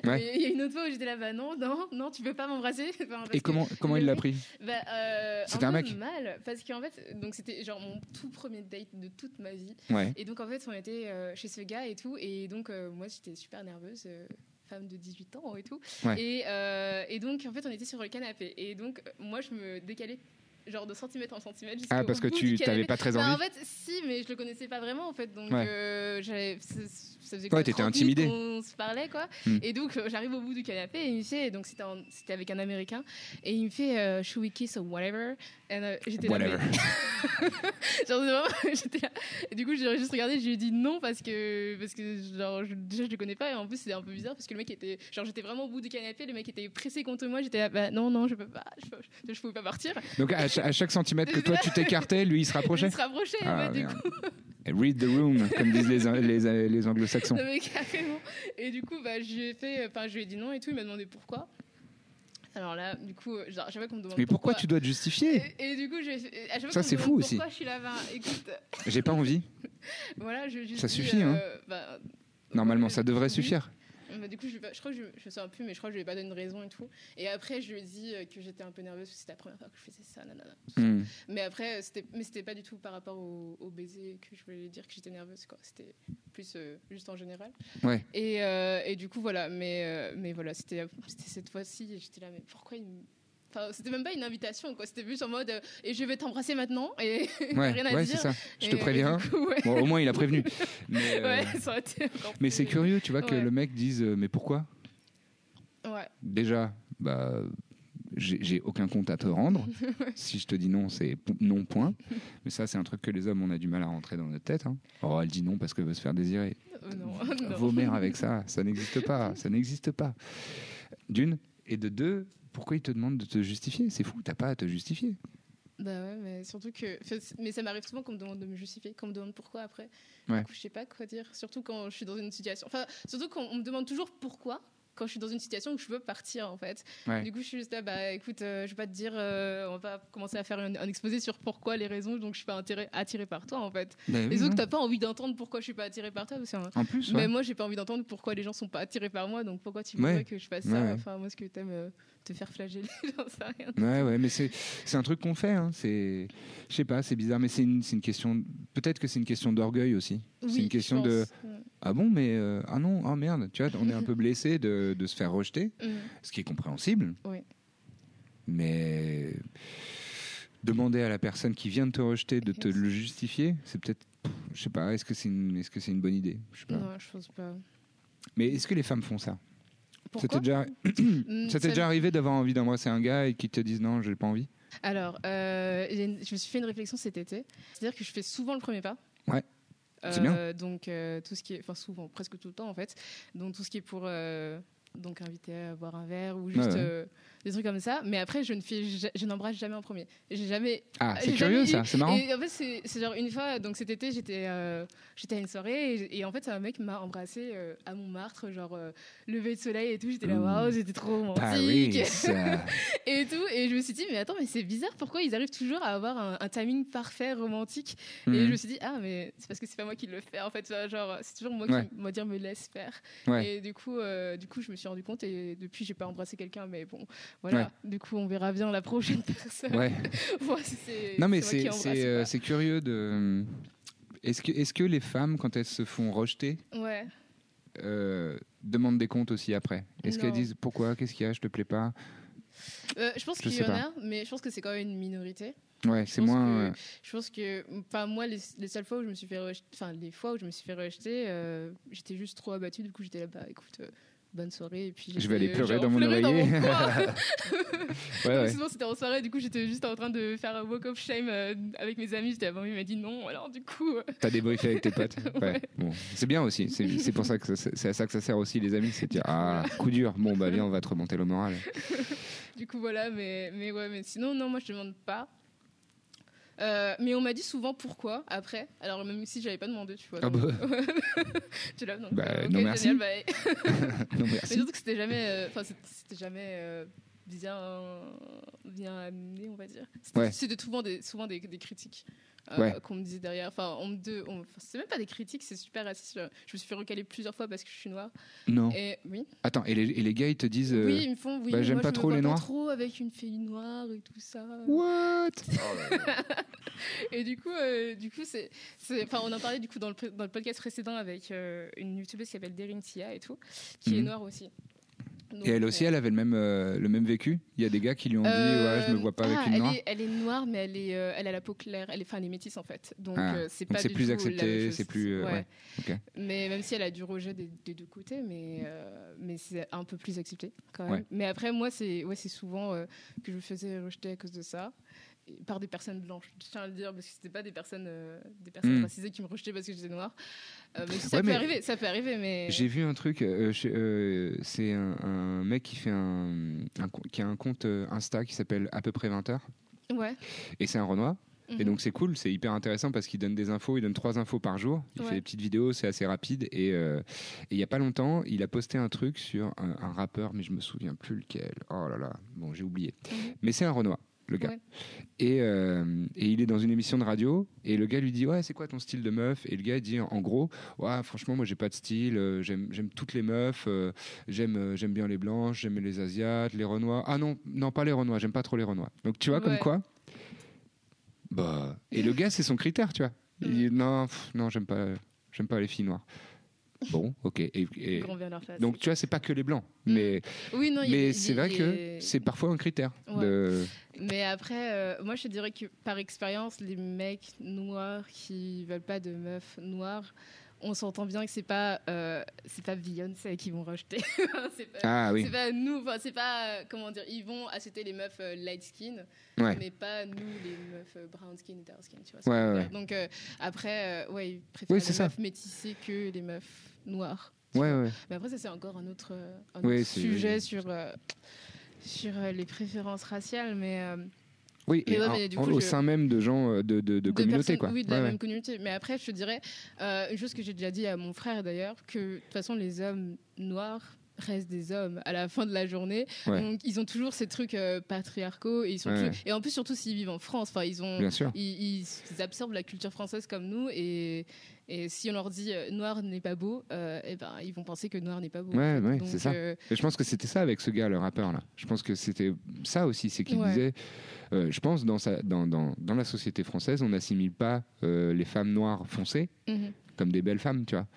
Ouais. Il y a une autre fois où j'étais là, bah non, non, non, tu peux pas m'embrasser? (laughs) Enfin, Et que comment, comment il l'a pris? (laughs) Bah, euh, C'était un mec mal. Parce qu'en fait, donc c'était genre mon tout premier date de toute ma vie. Ouais. Et donc, en fait, on était euh, chez ce gars et tout. Et donc, euh, moi, j'étais super nerveuse. euh, femme de 18 ans et tout. Ouais. Et, euh, et donc, en fait, on était sur le canapé. Et donc, euh, moi, je me décalais genre de centimètre en centimètre. Ah, parce que tu t'avais pas très Bah, envie en fait, si, mais je le connaissais pas vraiment, en fait. Donc, Ouais. euh, j'avais- ça, faisait Ouais, t'étais 30 intimidée. qu'on se parlait, quoi. Hmm. Et donc, euh, j'arrive au bout du canapé et il me fait, donc c'était avec un américain, et il me fait, euh, should we kiss or whatever? Et euh, j'étais là, Whatever. (laughs) genre, vraiment, (laughs) j'étais là. Et du coup, j'ai juste regardé, je lui ai dit non parce que, parce que genre, je, déjà, je le connais pas, et en plus, c'était un peu bizarre parce que le mec était, genre, j'étais vraiment au bout du canapé, le mec était pressé contre moi, j'étais là, bah non, non, je peux pas, je, peux- je, je pouvais pas partir. Donc, à, (laughs) cha- à chaque centimètre que toi, tu t'écartais, lui, il se Je rapprochait me se rapprocher, en Ah, du coup. Read the room, comme disent les, les, les anglo-saxons. Et du coup, bah, je lui ai fait, enfin, je lui ai dit non et tout. Il m'a demandé pourquoi. Alors là, du coup, euh, genre, à chaque fois qu'on me demande Mais pourquoi tu dois te justifier? Et, et du coup, je, à chaque fois Ça, c'est fou aussi. Pourquoi je suis là ben, Écoute, J'ai pas envie. (laughs) voilà, je juste Ça dis, suffit, hein. euh, bah, Normalement, ouais, ça devrait suffire. Bah, du coup, je, je crois que je, je sais peu, mais je crois que je lui ai pas donné une raison et tout. Et après, je lui ai dit euh, que j'étais un peu nerveuse parce que c'était la première fois que je faisais ça, nanana. Hmm. Mais après, euh, c'était, mais c'était pas du tout par rapport au, au baiser que je voulais dire que j'étais nerveuse, quoi. C'était plus euh, juste en général. Ouais. Et, euh, et du coup, voilà. Mais, euh, mais voilà, c'était, c'était cette fois-ci. et J'étais là, mais pourquoi il me. Enfin, c'était même pas une invitation, quoi. C'était plus en mode, euh, et je vais t'embrasser maintenant. Et (laughs) Ouais, rien à ouais, dire. c'est ça. Je te préviens. du coup, ouais. Bon, au moins, il a prévenu. (laughs) Mais, euh, mais c'est curieux, tu vois, que le mec dise euh, Mais pourquoi? Ouais. Déjà, bah, j'ai aucun compte à te rendre. (laughs) si je te dis non, c'est non, point. Mais ça, c'est un truc que les hommes, on a du mal à rentrer dans notre tête. hein. Oh, elle dit non parce qu'elle veut se faire désirer. Non, non. Vos mères avec ça, ça n'existe pas. Ça n'existe pas. D'une. Et de deux, pourquoi il te demande de te justifier? C'est fou, t'as pas à te justifier. Bah ouais, mais surtout que. Mais ça m'arrive souvent qu'on me demande de me justifier, qu'on me demande pourquoi après. Ouais. Du coup, je sais pas quoi dire. Surtout quand je suis dans une situation. Enfin, surtout quand on me demande toujours pourquoi. Quand je suis dans une situation où je veux partir en fait. Ouais. Du coup, je suis juste là, bah écoute, euh, je vais pas te dire, euh, on va pas commencer à faire un, un exposé sur pourquoi les raisons, donc je suis pas attirée, attirée par toi en fait. Bah oui, Les autres, non. t'as pas envie d'entendre pourquoi je suis pas attirée par toi. parce que, En plus, Mais moi, j'ai pas envie d'entendre pourquoi les gens sont pas attirés par moi, donc pourquoi tu Ouais. voudrais que je fasse ça? Enfin, moi, est-ce que t'aimes euh, te faire flageller (laughs) J'en sais rien. Ouais, ouais, mais c'est un truc qu'on fait. Hein. C'est, je sais pas, c'est bizarre, mais c'est une, une question. Peut-être que c'est une question d'orgueil aussi. c'est une question de. Ouais. ah bon, mais euh, ah non, ah merde. Tu vois, on est un peu (laughs) blessé de, de se faire rejeter, Mm. ce qui est compréhensible. Oui. Mais demander à la personne qui vient de te rejeter de te le justifier, c'est peut-être, je sais pas. Est-ce que c'est une, est-ce que c'est une bonne idée? Je sais pas. Non, je pense pas. Mais est-ce que les femmes font ça? C'était déjà, (clears throat) Mm, ça t'est déjà arrivé d'avoir envie d'embrasser un gars et qu'il te dise non, j'ai pas envie Alors, euh, une- je me suis fait une réflexion cet été. C'est-à-dire que je fais souvent le premier pas. Ouais. C'est Euh, Donc, euh, tout ce qui est. Enfin, souvent, presque tout le temps, en fait. Donc, tout ce qui est pour. euh, donc, inviter à boire un verre ou juste ouais. Des trucs comme ça. Mais après, je ne fais, je n'embrasse jamais en premier. J'ai jamais. Ah, c'est curieux ça, c'est marrant. Et en fait, c'est genre une fois, donc cet été, j'étais euh, j'étais à une soirée et, et en fait, un mec m'a embrassé euh, à Montmartre, genre euh, lever de soleil et tout. J'étais là, Ouh. waouh, c'était trop romantique. (laughs) Et tout. Et je me suis dit, mais attends, mais c'est bizarre, pourquoi ils arrivent toujours à avoir un, un timing parfait, romantique? Et Mhm. je me suis dit, ah, mais c'est parce que c'est pas moi qui le fais, en fait. Genre, c'est toujours moi Ouais. qui, va dire, me laisse faire. Ouais. Et du coup, euh, du coup, je me suis rendu compte et depuis, j'ai pas embrassé quelqu'un, mais bon, voilà. Ouais. Du coup, on verra bien la prochaine (laughs) personne. Ouais. (laughs) Non, mais c'est euh, curieux de. Est-ce que, est que les femmes, quand elles se font rejeter, Ouais. euh, demandent des comptes aussi après? Est-ce qu'elles disent pourquoi Qu'est-ce qu'il y a Je te plais pas? Euh, je pense qu'il y en a, mais je pense que c'est quand même une minorité. Ouais, c'est moins. que- Je pense que, enfin, moi, les, les seules fois où je me suis fait rejeter, enfin, les fois où je me suis fait rejeter, euh, j'étais juste trop abattue. Du coup, j'étais là, bah, écoute, bonne soirée. Et puis Je vais aller pleurer genre, dans mon oreiller. (laughs) (laughs) ouais. Souvent, c'était en soirée. Du coup, j'étais juste en train de faire un walk of shame euh, avec mes amis. J'étais, bon, il m'a dit non. Alors, du coup, euh, T'as débriefé avec tes potes. (laughs) Ouais. Bon, c'est bien aussi. C'est pour ça que c'est à ça que ça sert aussi les amis, c'est de dire ah coup dur. Bon bah viens, on va te remonter le moral. du coup, voilà. Mais, mais ouais, mais sinon, non, moi, je demande pas. Euh, mais on m'a dit souvent pourquoi après. Alors même si j'avais pas demandé, tu vois. Ah donc- bah. (laughs) tu l'as donc. Bah, non, merci. génial, (laughs) bah, non Mais merci. surtout que c'était jamais, euh, enfin c'était- c'était jamais euh, bien, bien amené, on va dire. C'était Ouais. c'était souvent des, souvent des, des critiques euh, Ouais. qu'on me disait derrière. Enfin, on me de, on- enfin, c'est même pas des critiques, c'est super raciste. Je me suis fait recaler plusieurs fois parce que je suis noire. Non. Et oui, Attends, et les, et les gars ils te disent euh, oui, ils me font. Oui, bah, j'aime moi, pas je trop les pas noirs. trop avec une fille noire et tout ça. what? (laughs) Et du coup, euh, du coup, c'est, c'est- enfin, on en parlait du coup dans le, pré- dans le podcast précédent avec euh, une youtubeuse qui s'appelle Derin Tia et tout, qui est Mhm. noire aussi. Donc, Et elle aussi, euh, elle avait le même euh, le même vécu. Il y a des gars qui lui ont dit ouais, je me vois pas avec ah, une elle noire. Est, elle est noire, mais elle, est, euh, elle a la peau claire. Elle est, enfin, elle est métisse en fait. Donc, Ah, euh, c'est pas c'est plus tout accepté, c'est plus, euh, ouais. Mais même si elle a du rejet des, des deux côtés, mais, euh, mais c'est un peu plus accepté quand même. Ouais. Mais après, moi, c'est ouais, souvent euh, que je me faisais rejeter à cause de ça. Par des personnes blanches, je tiens à le dire, parce que c'était pas des personnes, euh, des personnes Mm. racisées qui me rejetaient parce que j'étais noire. Euh, mais ça Ouais, peut mais- arriver, ça peut arriver, mais. J'ai vu un truc, euh, c'est un, un mec qui fait un, qui a un compte Insta qui s'appelle à peu près 20 heures Ouais. et c'est un Renoir. Et Mhm. donc c'est cool, c'est hyper intéressant parce qu'il donne des infos, il donne trois infos par jour, il Ouais. fait des petites vidéos, c'est assez rapide. Et il y a pas longtemps, il a posté un truc sur un, un rappeur, mais je me souviens plus lequel. Oh là là, bon j'ai oublié. Mhm. Mais c'est un Renoir, le gars. Ouais. Et, euh, et il est dans une émission de radio et le gars lui dit ouais c'est quoi ton style de meuf? Et le gars dit en gros ouais franchement moi j'ai pas de style euh, j'aime toutes les meufs euh, j'aime euh, j'aime bien les blanches j'aime les asiates les renois. Ah non non pas les renois j'aime pas trop les renois. Donc tu vois comme quoi? Bah et le (laughs) gars c'est son critère tu vois. Il dit non pff, non j'aime pas j'aime pas les filles noires bon ok et, et- donc tu vois c'est pas que les blancs Mm. mais oui, non, mais c'est vrai que est- c'est parfois un critère Ouais. de Mais après, euh, moi je dirais que par expérience, les mecs noirs qui veulent pas de meufs noires, on s'entend bien que c'est pas euh, c'est pas Beyoncé qui vont rejeter. (laughs) c'est pas, ah oui pas nous, enfin c'est pas euh, comment dire, ils vont accepter les meufs euh, light skin, ouais mais pas nous les meufs euh, brown skin et dark skin, tu vois. Ouais, ouais. Donc après, ouais, ils préfèrent Oui, les meufs métissées que les meufs noires. tu ouais Mais après ça c'est encore un autre, euh, un autre sujet sur euh, sur euh, les préférences raciales, mais euh, Oui, Mais et mais du coup, au je- sein même de gens de, de, personnes- quoi. Oui, de la même communauté. Mais après, je te dirais, une chose que j'ai déjà dit à mon frère d'ailleurs, que de toute façon, les hommes noirs restent des hommes à la fin de la journée. Ouais. Donc, ils ont toujours ces trucs euh, patriarcaux et ils sont Ouais, toujours- et en plus surtout s'ils vivent en France, enfin ils ont Bien sûr. ils, ils- ils absorbent la culture française comme nous et, et si on leur dit euh, noir n'est pas beau, euh, eh ben ils vont penser que noir n'est pas beau. en Ouais, fait. ouais, c'est ça. euh, Et je pense que c'était ça avec ce gars, le rappeur là. Je pense que c'était ça aussi, c'est qu'il Ouais. disait, je pense dans, sa, dans, dans, dans la société française, on n'assimile pas les femmes noires foncées mhm. comme des belles femmes, tu vois.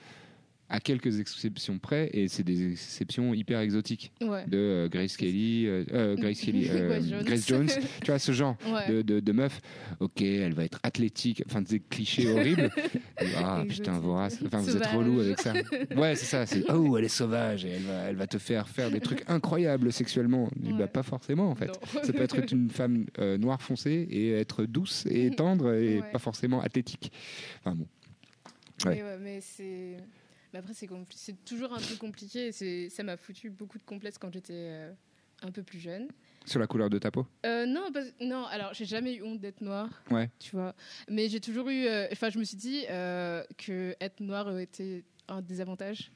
À quelques exceptions près, et c'est des exceptions hyper exotiques ouais. de euh, Grace Kelly, euh, euh, Grace Kelly, (laughs) euh, Jones. Grace Jones, (laughs) tu vois ce genre Ouais. de, de, de meuf. Ok, elle va être athlétique, enfin des clichés horribles. (laughs) ah putain, vorace. Enfin, vous êtes relou avec ça. Ouais, c'est ça. C'est oh, elle est sauvage et elle va, elle va te faire faire des trucs incroyables sexuellement. Ouais. Bah, pas forcément en fait. Non. Ça peut être une femme noire foncée et être douce et tendre et pas forcément athlétique. Enfin bon. Mais, ouais, mais c'est. Mais après, c'est compli- c'est toujours un peu compliqué. et c'est- Ça m'a foutu beaucoup de complexes quand j'étais euh, un peu plus jeune. Sur la couleur de ta peau? Euh, non, parce- non, alors j'ai jamais eu honte d'être noire. Ouais. Tu vois. Mais j'ai toujours eu. euh, Enfin, je me suis dit euh, que être noire euh, était un désavantage.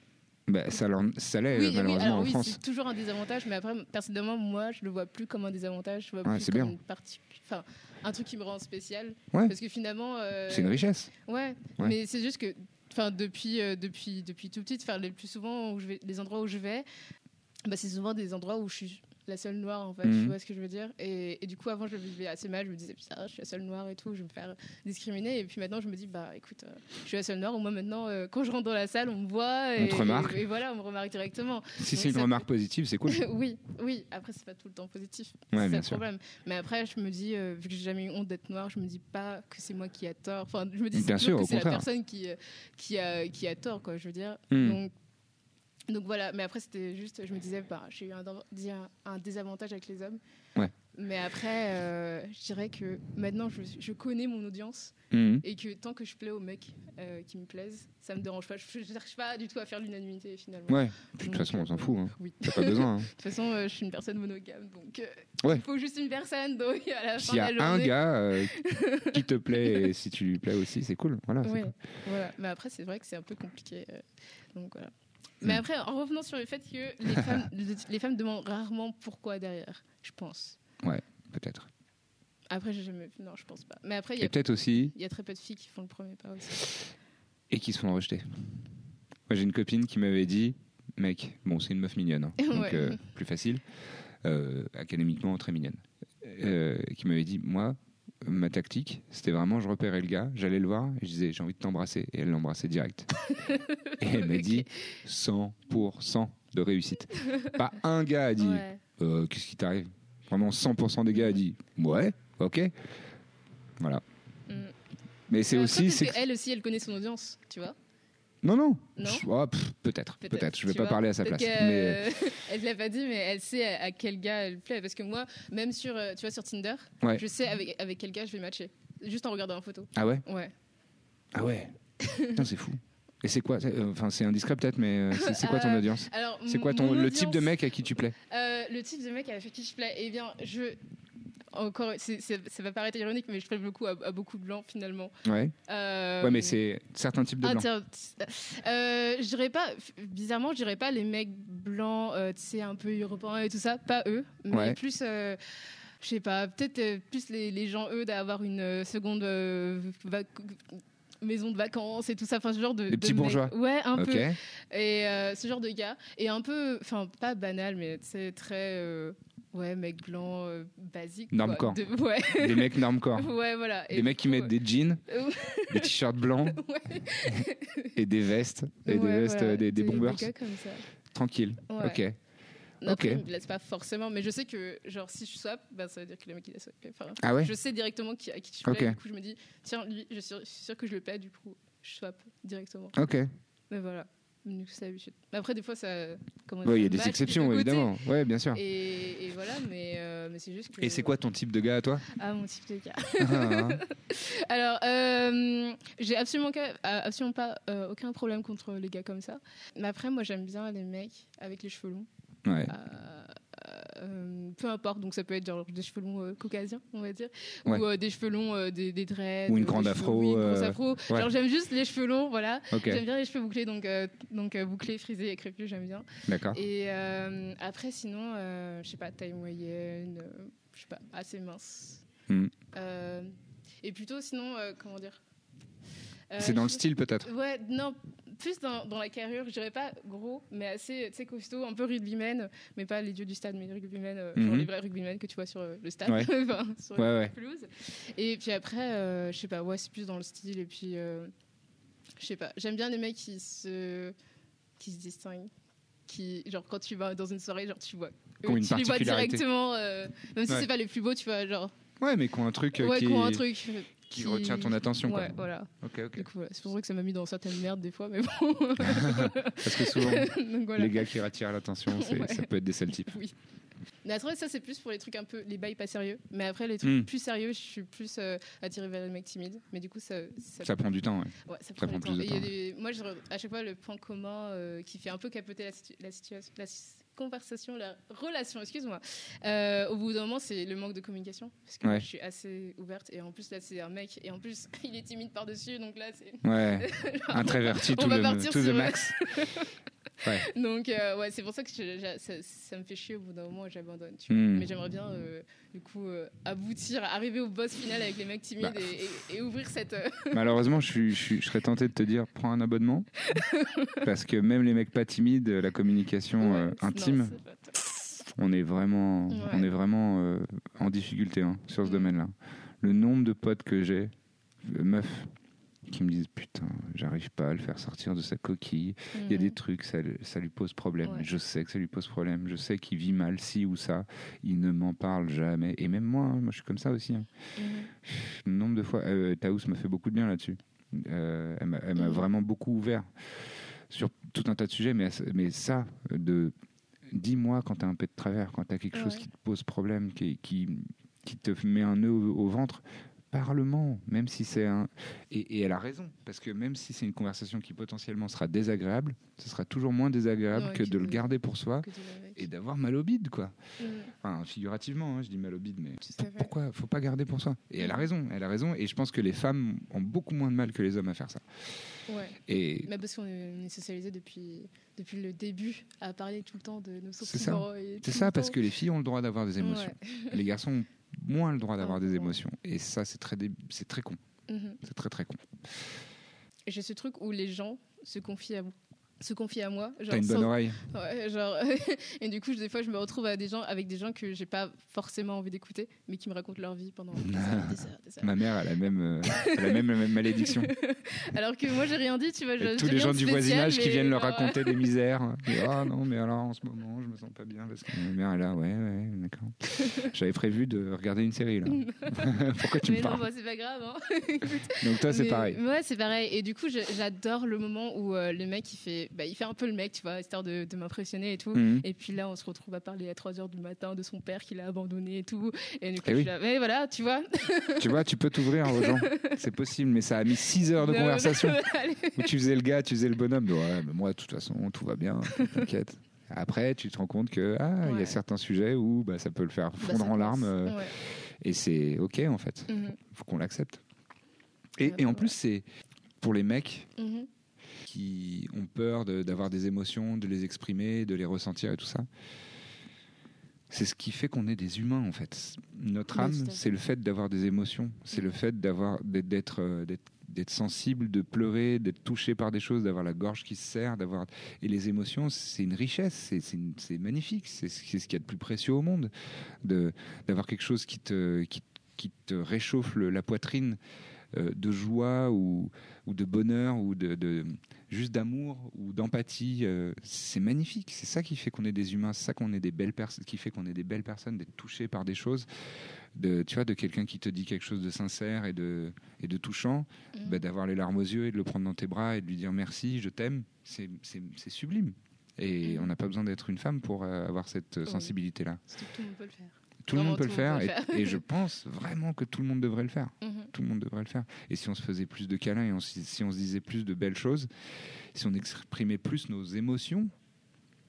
bah, Ça, l'en- ça l'est, malheureusement, alors en oui, France. c'est toujours un désavantage, mais après, personnellement, moi, je le vois plus comme un désavantage. Je vois Ouais, plus c'est comme bien. une partie. Enfin, un truc qui me rend spécial. Ouais. Parce que finalement. euh, C'est une richesse. Ouais, Ouais. mais c'est juste que, enfin, depuis, euh, depuis, depuis tout petit, enfin, les plus souvent où je vais, les endroits où je vais, bah, c'est souvent des endroits où je suis la seule noire, en fait. Mhm. Tu vois ce que je veux dire et, et du coup, avant, je le vivais assez mal. Je me disais, putain, je suis la seule noire et tout, je vais me faire discriminer. Et puis maintenant, je me dis, bah, écoute, euh, je suis la seule noire. Au moins maintenant, euh, quand je rentre dans la salle, on me voit et, On te remarque. et, voilà, on me remarque directement. Si c'est une ça- remarque positive, c'est cool. (laughs) oui, oui. Après, c'est pas tout le temps positif. Ouais, c'est le problème. Mais après, je me dis, euh, vu que j'ai jamais eu honte d'être noire, je me dis pas que c'est moi qui a tort. Enfin, je me dis Bien c'est sûr, que c'est la personne qui, qui, a, qui a tort, quoi, je veux dire. Hmm. Donc, donc voilà. Mais après, c'était juste, je me disais, bah, j'ai eu un, désavantage avec les hommes. Ouais. Mais après, euh, je dirais que maintenant, je, je connais mon audience Mhm. et que tant que je plais aux mecs euh, qui me plaisent, ça me dérange pas. Je je cherche pas du tout à faire l'unanimité finalement. Ouais, puis de toute façon, on s'en euh, fout. hein. Oui. T'as pas besoin. hein. (laughs) De toute façon, euh, je suis une personne monogame, donc Ouais. il faut juste une personne. Donc à la fin S'il y a de la un gars (laughs) qui te plaît et si tu lui plais aussi, c'est cool. Voilà. Ouais, cool. voilà. Mais après, c'est vrai que c'est un peu compliqué. donc voilà. Mais Hmm. après, en revenant sur le fait que les (laughs) femmes, les femmes demandent rarement pourquoi derrière, je pense. Peut-être. Après, j'ai jamais. Non, je pense pas. Mais après, il y, a- peut-être aussi, il y a très peu de filles qui font le premier pas aussi. et qui se font rejeter. Moi, j'ai une copine qui m'avait dit, mec, bon, c'est une meuf mignonne, hein, (laughs) donc Ouais. euh, plus facile, euh, académiquement très mignonne, euh, qui m'avait dit, moi, ma tactique, c'était vraiment, je repérais le gars, j'allais le voir, et je disais, j'ai envie de t'embrasser, et elle l'embrassait direct. (laughs) et elle m'a dit, 100% de réussite. Pas un gars a dit, Ouais. Euh, qu'est-ce qui t'arrive? Vraiment 100% des gars a dit, ouais, ok. Voilà. Mm. Mais c'est Mais aussi, peut-être qu'elle aussi, elle connaît son audience, tu vois. Non, non. Non ah, peut-être, peut-être. Je vais tu pas vois. parler à sa place. Mais euh, (laughs) elle te l'a pas dit, mais elle sait à, à quel gars elle plaît. Parce que moi, même sur, euh, tu vois, sur Tinder, Ouais. je sais avec, avec quel gars je vais matcher. Juste en regardant la photo. ah ouais, Ouais. ah ouais? Putain, c'est fou. Et c'est quoi euh, Enfin, c'est indiscret peut-être, mais c'est quoi ton audience? C'est quoi ton le type de mec à qui tu plais? Le type de mec avec qui je plais, eh bien, je. Encore, c'est- c'est- ça va paraître ironique, mais je plais beaucoup à, à beaucoup de blancs finalement. Ouais. Euh, Ouais, mais c'est certains types de blancs. inter- Euh, je dirais pas, bizarrement, je dirais pas les mecs blancs, euh, tu sais, un peu européens et tout ça, pas eux, mais Ouais. plus. euh, je sais pas, peut-être euh, plus les, les gens, eux, d'avoir une seconde vac- maison de vacances et tout ça. Enfin, ce genre de. De petits bourgeois. Ouais, un peu. Et euh, ce genre de gars. Et un peu, enfin, pas banal, mais c'est très. euh, ouais, mec blanc, euh, basique. Normcore. De- Ouais. Des mecs normcore. (laughs) ouais, voilà. Des mecs qui mettent des jeans, (laughs) des t-shirts blancs (laughs) et des vestes, et des vestes, voilà, des, des bombers. gars comme ça. Tranquille. Ok. Après, Ok. il me laisse pas forcément, mais je sais que, genre, si je swap, ben, ça veut dire que le mec il a swappé. Enfin, Ah ouais je sais directement qui, à qui je plais. Ok. Du coup, je me dis, tiens, lui, je suis sûr, je suis sûr que je le plais, du coup, je swap directement. Ok. Mais voilà, après, des fois, ça. comment Ouais, il y a des exceptions, évidemment. Ouais, bien sûr. Et, et voilà, mais, euh, mais c'est juste que. Et c'est quoi ton type de gars à toi? Ah, mon type de gars. Ah, (laughs) Alors, euh, j'ai absolument, euh, absolument pas euh, aucun problème contre les gars comme ça. Mais après, moi, j'aime bien les mecs avec les cheveux longs. Ouais. Euh, peu importe, donc ça peut être genre des cheveux longs euh, caucasiens, on va dire, Ouais. ou euh, des cheveux longs, euh, des, des dreads, Ou une grande afro, oui, une grosse afro. ouais. Genre j'aime juste les cheveux longs, voilà. J'aime bien les cheveux bouclés, donc donc bouclés, frisés et crépus, j'aime bien. D'accord. Et après, sinon, je sais pas, taille moyenne, je sais pas, assez mince. Hmm. Et plutôt, sinon, comment dire C'est dans le style peut-être? Ouais, non, plus dans, dans la carrure, je dirais pas gros, mais assez costaud, un peu rugbyman, mais pas les dieux du stade, mais rugbyman, euh, genre Mhm. les vrais rugbyman que tu vois sur euh, le stade, Ouais. (laughs) enfin, sur Ouais, la ouais. pelouse. Et puis après, euh, je sais pas, ouais, c'est plus dans le style, et puis, euh, je sais pas, j'aime bien les mecs qui se, qui se distinguent. Qui, genre, quand tu vas dans une soirée, genre, tu vois. Une tu les vois directement, euh, même si c'est pas les plus beaux, tu vois, genre, Ouais, mais qui ont un truc euh, ouais, qui, ont un truc. Qui retient ton attention. quoi. Ouais, voilà. Ok, ok. Du coup, voilà. C'est pour ça que ça m'a mis dans certaines merdes des fois, mais bon. (laughs) Parce que souvent, (laughs) Donc voilà. les gars qui attirent l'attention, Ouais. ça peut être des sales types. Oui. Mais après, ça, c'est plus pour les trucs un peu. Les bails pas sérieux. Mais après, les trucs Hmm. plus sérieux, je suis plus euh, attirée vers les mecs timides. Mais du coup, ça. Ça, Ça prend du temps, ouais. ouais, ça prend prend, du plus temps. de des- Moi, je, à chaque fois, le point commun euh, qui fait un peu capoter la, situ- la situation. la conversation, la relation, excuse-moi, euh, au bout d'un moment, c'est le manque de communication. Parce que Ouais. je suis assez ouverte et en plus, là, c'est un mec et en plus, (laughs) il est timide par-dessus. Donc là, c'est. Ouais, (laughs) introverti, On tout le, partir to the sur- max. (laughs) Ouais. (laughs) Donc, euh, ouais, c'est pour ça que je- je- ça, ça me fait chier au bout d'un moment et j'abandonne. Hmm. Mais j'aimerais bien, euh, du coup, euh, aboutir, arriver au boss final avec les mecs timides Bah. et, et- et ouvrir cette. (laughs) Malheureusement, je, suis, je, suis- je serais tenté de te dire prends un abonnement. (laughs) parce que même les mecs pas timides, la communication ouais, c'est- non, intime, on est vraiment, Ouais. on est vraiment en difficulté hein, sur ce Mm. domaine-là. Le nombre de potes que j'ai, meufs, qui me disent putain, j'arrive pas à le faire sortir de sa coquille. Il y a des Mhm. trucs, ça, ça lui pose problème. Ouais. Je sais que ça lui pose problème. Je sais qu'il vit mal ci ou ça. Il ne m'en parle jamais. Et même moi, hein, moi je suis comme ça aussi. hein. Mhm. Nombre de fois, euh, Taous m'a fait beaucoup de bien là-dessus. Euh, elle m'a elle m'a Mhm. vraiment beaucoup ouvert sur tout un tas de sujets, mais, mais ça, de dis-moi quand tu as un peu de travers, quand tu as quelque chose qui te pose problème, qui, qui, qui te met un nœud au, au ventre, parlement, même si c'est un. Et, et elle a raison, parce que même si c'est une conversation qui potentiellement sera désagréable, ce sera toujours moins désagréable Ouais, que que de le de- garder pour soi et d'avoir mal au bide, quoi. Enfin, figurativement, hein, je dis mal au bide, mais fait. pourquoi faut pas garder pour soi? Et elle a raison, elle a raison. Et je pense que les femmes ont beaucoup moins de mal que les hommes à faire ça. Ouais. Et Mais parce qu'on est, socialisé depuis, depuis le début à parler tout le temps de nos C'est ça. sentiments. et tout ça, parce temps. que les filles ont le droit d'avoir des émotions. Les garçons ont moins le droit d'avoir Un des émotions. Et ça, c'est très, c'est très con. Mhm. C'est très très con. J'ai ce truc où les gens se confient à, se confient à moi. T'as une bonne sans- oreille Ouais, genre, (laughs) et du coup, des fois, je me retrouve à des gens, avec des gens que j'ai pas forcément envie d'écouter, mais qui me racontent leur vie pendant des heures, des heures, des heures. Ma mère a la même, euh, elle a même la même malédiction. (laughs) Alors que moi, j'ai rien dit, tu vois. Je- tous les gens du voisinage qui viennent leur genre, raconter des (laughs) misères. Ah non, mais alors en ce moment, je me sens pas bien parce que ma mère est là. Ouais, ouais, d'accord. J'avais prévu de regarder une série là. Pourquoi tu mais me non, parles bah, c'est pas grave. hein. Donc toi, c'est pareil. Ouais, c'est pareil. Et du coup, j'adore le moment où euh, le mec, il fait, bah, il fait un peu le mec, tu vois, histoire de, de m'impressionner et tout. Mhm. Et puis là, on se retrouve à parler à 3h du matin de son père qui l'a abandonné et tout. Et du coup, Eh je oui. là, mais voilà, tu vois. Tu vois, tu peux t'ouvrir aux gens. (laughs) C'est possible, mais ça a mis 6 heures de Non, conversation. (laughs) où tu faisais le gars, tu faisais le bonhomme. de, Ouais, mais moi, de toute façon, tout va bien, t'inquiète. Après, tu te rends compte que ah, il y a certains sujets où bah, ça peut le faire Bah, fondre en larmes, euh, Ouais. et c'est ok en fait. Mhm. Faut qu'on l'accepte. Et, et en plus, c'est pour les mecs Mhm. Qui ont peur de- d'avoir des émotions, de les exprimer, de les ressentir et tout ça. C'est ce qui fait qu'on est des humains en fait. Notre âme, c'est le fait d'avoir des émotions, c'est le fait d'avoir d'être d'être euh, d'être- d'être sensible, de pleurer, d'être touché par des choses, d'avoir la gorge qui se serre, d'avoir et les émotions, c'est une richesse, c'est magnifique, c'est ce qu'il y a de plus précieux au monde, de d'avoir quelque chose qui te qui, qui te réchauffe le- la poitrine de joie ou, ou de bonheur ou de, de- juste d'amour ou d'empathie. euh, c'est magnifique. C'est ça qui fait qu'on est des humains. C'est ça qu'on est des belles personnes, qui fait qu'on est des belles personnes, d'être touché par des choses. De, tu vois, de quelqu'un qui te dit quelque chose de sincère et de, et de touchant, Mhm. bah, d'avoir les larmes aux yeux et de le prendre dans tes bras et de lui dire merci, je t'aime. C'est, sublime. Et Mhm. on n'a pas besoin d'être une femme pour euh, avoir cette euh, sensibilité-là. Surtout que tout le monde peut le faire. Tout le monde peut le faire, et, et je pense vraiment que tout le monde devrait le faire Mhm. tout le monde devrait le faire. Et si on se faisait plus de câlins et on si on se disait plus de belles choses, si on exprimait plus nos émotions,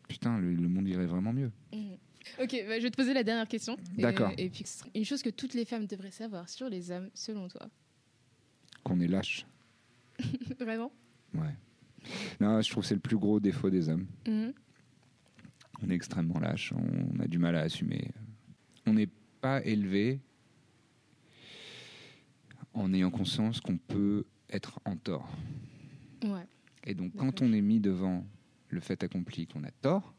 putain, le, le monde irait vraiment mieux. Mhm. Ok, bah, je vais te poser la dernière question. D'accord. Et, puis, une chose que toutes les femmes devraient savoir sur les âmes, selon toi. Qu'on est lâche. (laughs) Vraiment? Ouais. Non, je trouve que c'est le plus gros défaut des hommes. Mhm. On est extrêmement lâche, on a du mal à assumer. On n'est pas élevé en ayant conscience qu'on peut être en tort. Ouais. Et donc, quand on est mis devant le fait accompli qu'on a tort,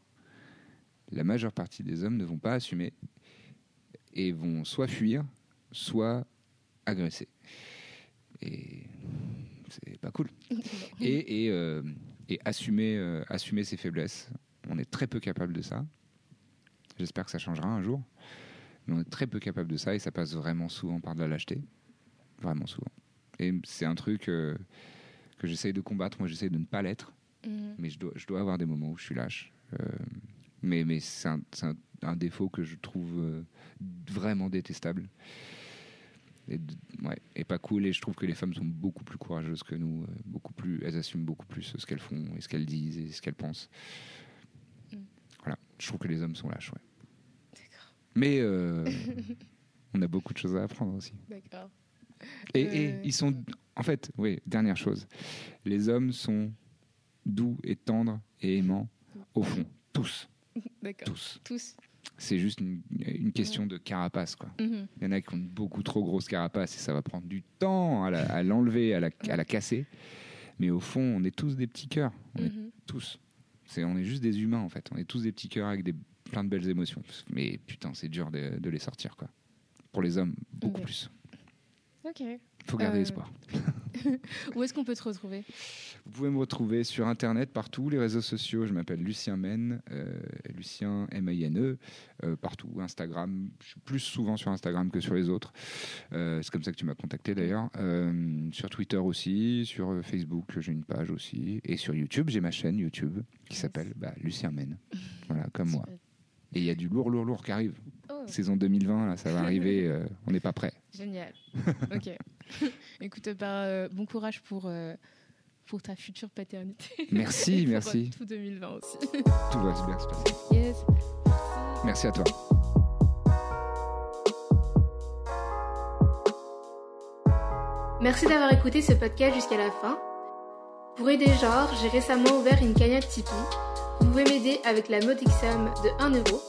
la majeure partie des hommes ne vont pas assumer et vont soit fuir, soit agresser. Et c'est pas cool. (laughs) Et, et, euh, et assumer, euh, assumer ses faiblesses. On est très peu capable de ça. J'espère que ça changera un jour. Mais on est très peu capable de ça et ça passe vraiment souvent par de la lâcheté. Vraiment souvent. Et c'est un truc euh, que j'essaye de combattre. Moi, j'essaye de ne pas l'être Mhm. mais je dois, je dois avoir des moments où je suis lâche. Euh, mais mais c'est un, c'est un- un défaut que je trouve euh, vraiment détestable. Et, d- ouais, et pas cool. Et je trouve que les femmes sont beaucoup plus courageuses que nous. beaucoup plus, elles assument beaucoup plus ce qu'elles font et ce qu'elles disent et ce qu'elles pensent. Mm. Voilà. Je trouve que les hommes sont lâches, ouais. Mais euh, (laughs) on a beaucoup de choses à apprendre aussi. D'accord. Et, Euh. et ils sont, en fait, oui, dernière chose, les hommes sont doux et tendres et aimants au fond, tous, D'accord. tous. Tous. C'est juste une, une question de carapace, quoi. Mhm. Il y en a qui ont une beaucoup trop grosse carapace et ça va prendre du temps à l'enlever, à, la, à la casser. Mais au fond, on est tous des petits cœurs. On est Mhm. tous. C'est, on est juste des humains en fait. On est tous des petits cœurs avec des, plein de belles émotions. Mais putain, c'est dur de, de les sortir quoi. Pour les hommes, beaucoup plus. Ok. Faut garder Euh, espoir. (laughs) Où est-ce qu'on peut te retrouver? Vous pouvez me retrouver sur internet partout, les réseaux sociaux. Je m'appelle Lucien Men, euh, Lucien M-A-I-N-E, euh, partout. Instagram, je suis plus souvent sur Instagram que sur les autres. Euh, c'est comme ça que tu m'as contacté d'ailleurs. Sur Twitter aussi, sur Facebook, j'ai une page aussi. Et sur YouTube, j'ai ma chaîne YouTube qui s'appelle bah, Lucien Men. Voilà, comme moi. Et il y a du lourd, lourd, lourd qui arrive. Oh, Saison 2020, là, ça va arriver. (laughs) euh, on n'est pas prêt. génial. (laughs) ok. (laughs) Écoute, bah, euh, bon courage pour, euh, pour ta future paternité. Merci, Et pour, euh, merci. Tout 2020 aussi. Tout va bien se passer. yes. Merci à toi. Merci d'avoir écouté ce podcast jusqu'à la fin. Pour aider Genre, j'ai récemment ouvert une cagnotte Tipeee. Vous pouvez m'aider avec la modique somme de 1 euro.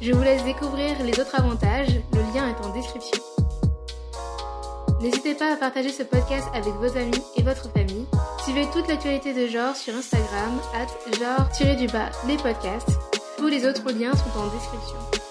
Je vous laisse découvrir les autres avantages, le lien est en description. N'hésitez pas à partager ce podcast avec vos amis et votre famille. Suivez toute l'actualité de Genre sur Instagram, at genre-les podcasts. Tous les autres liens sont en description.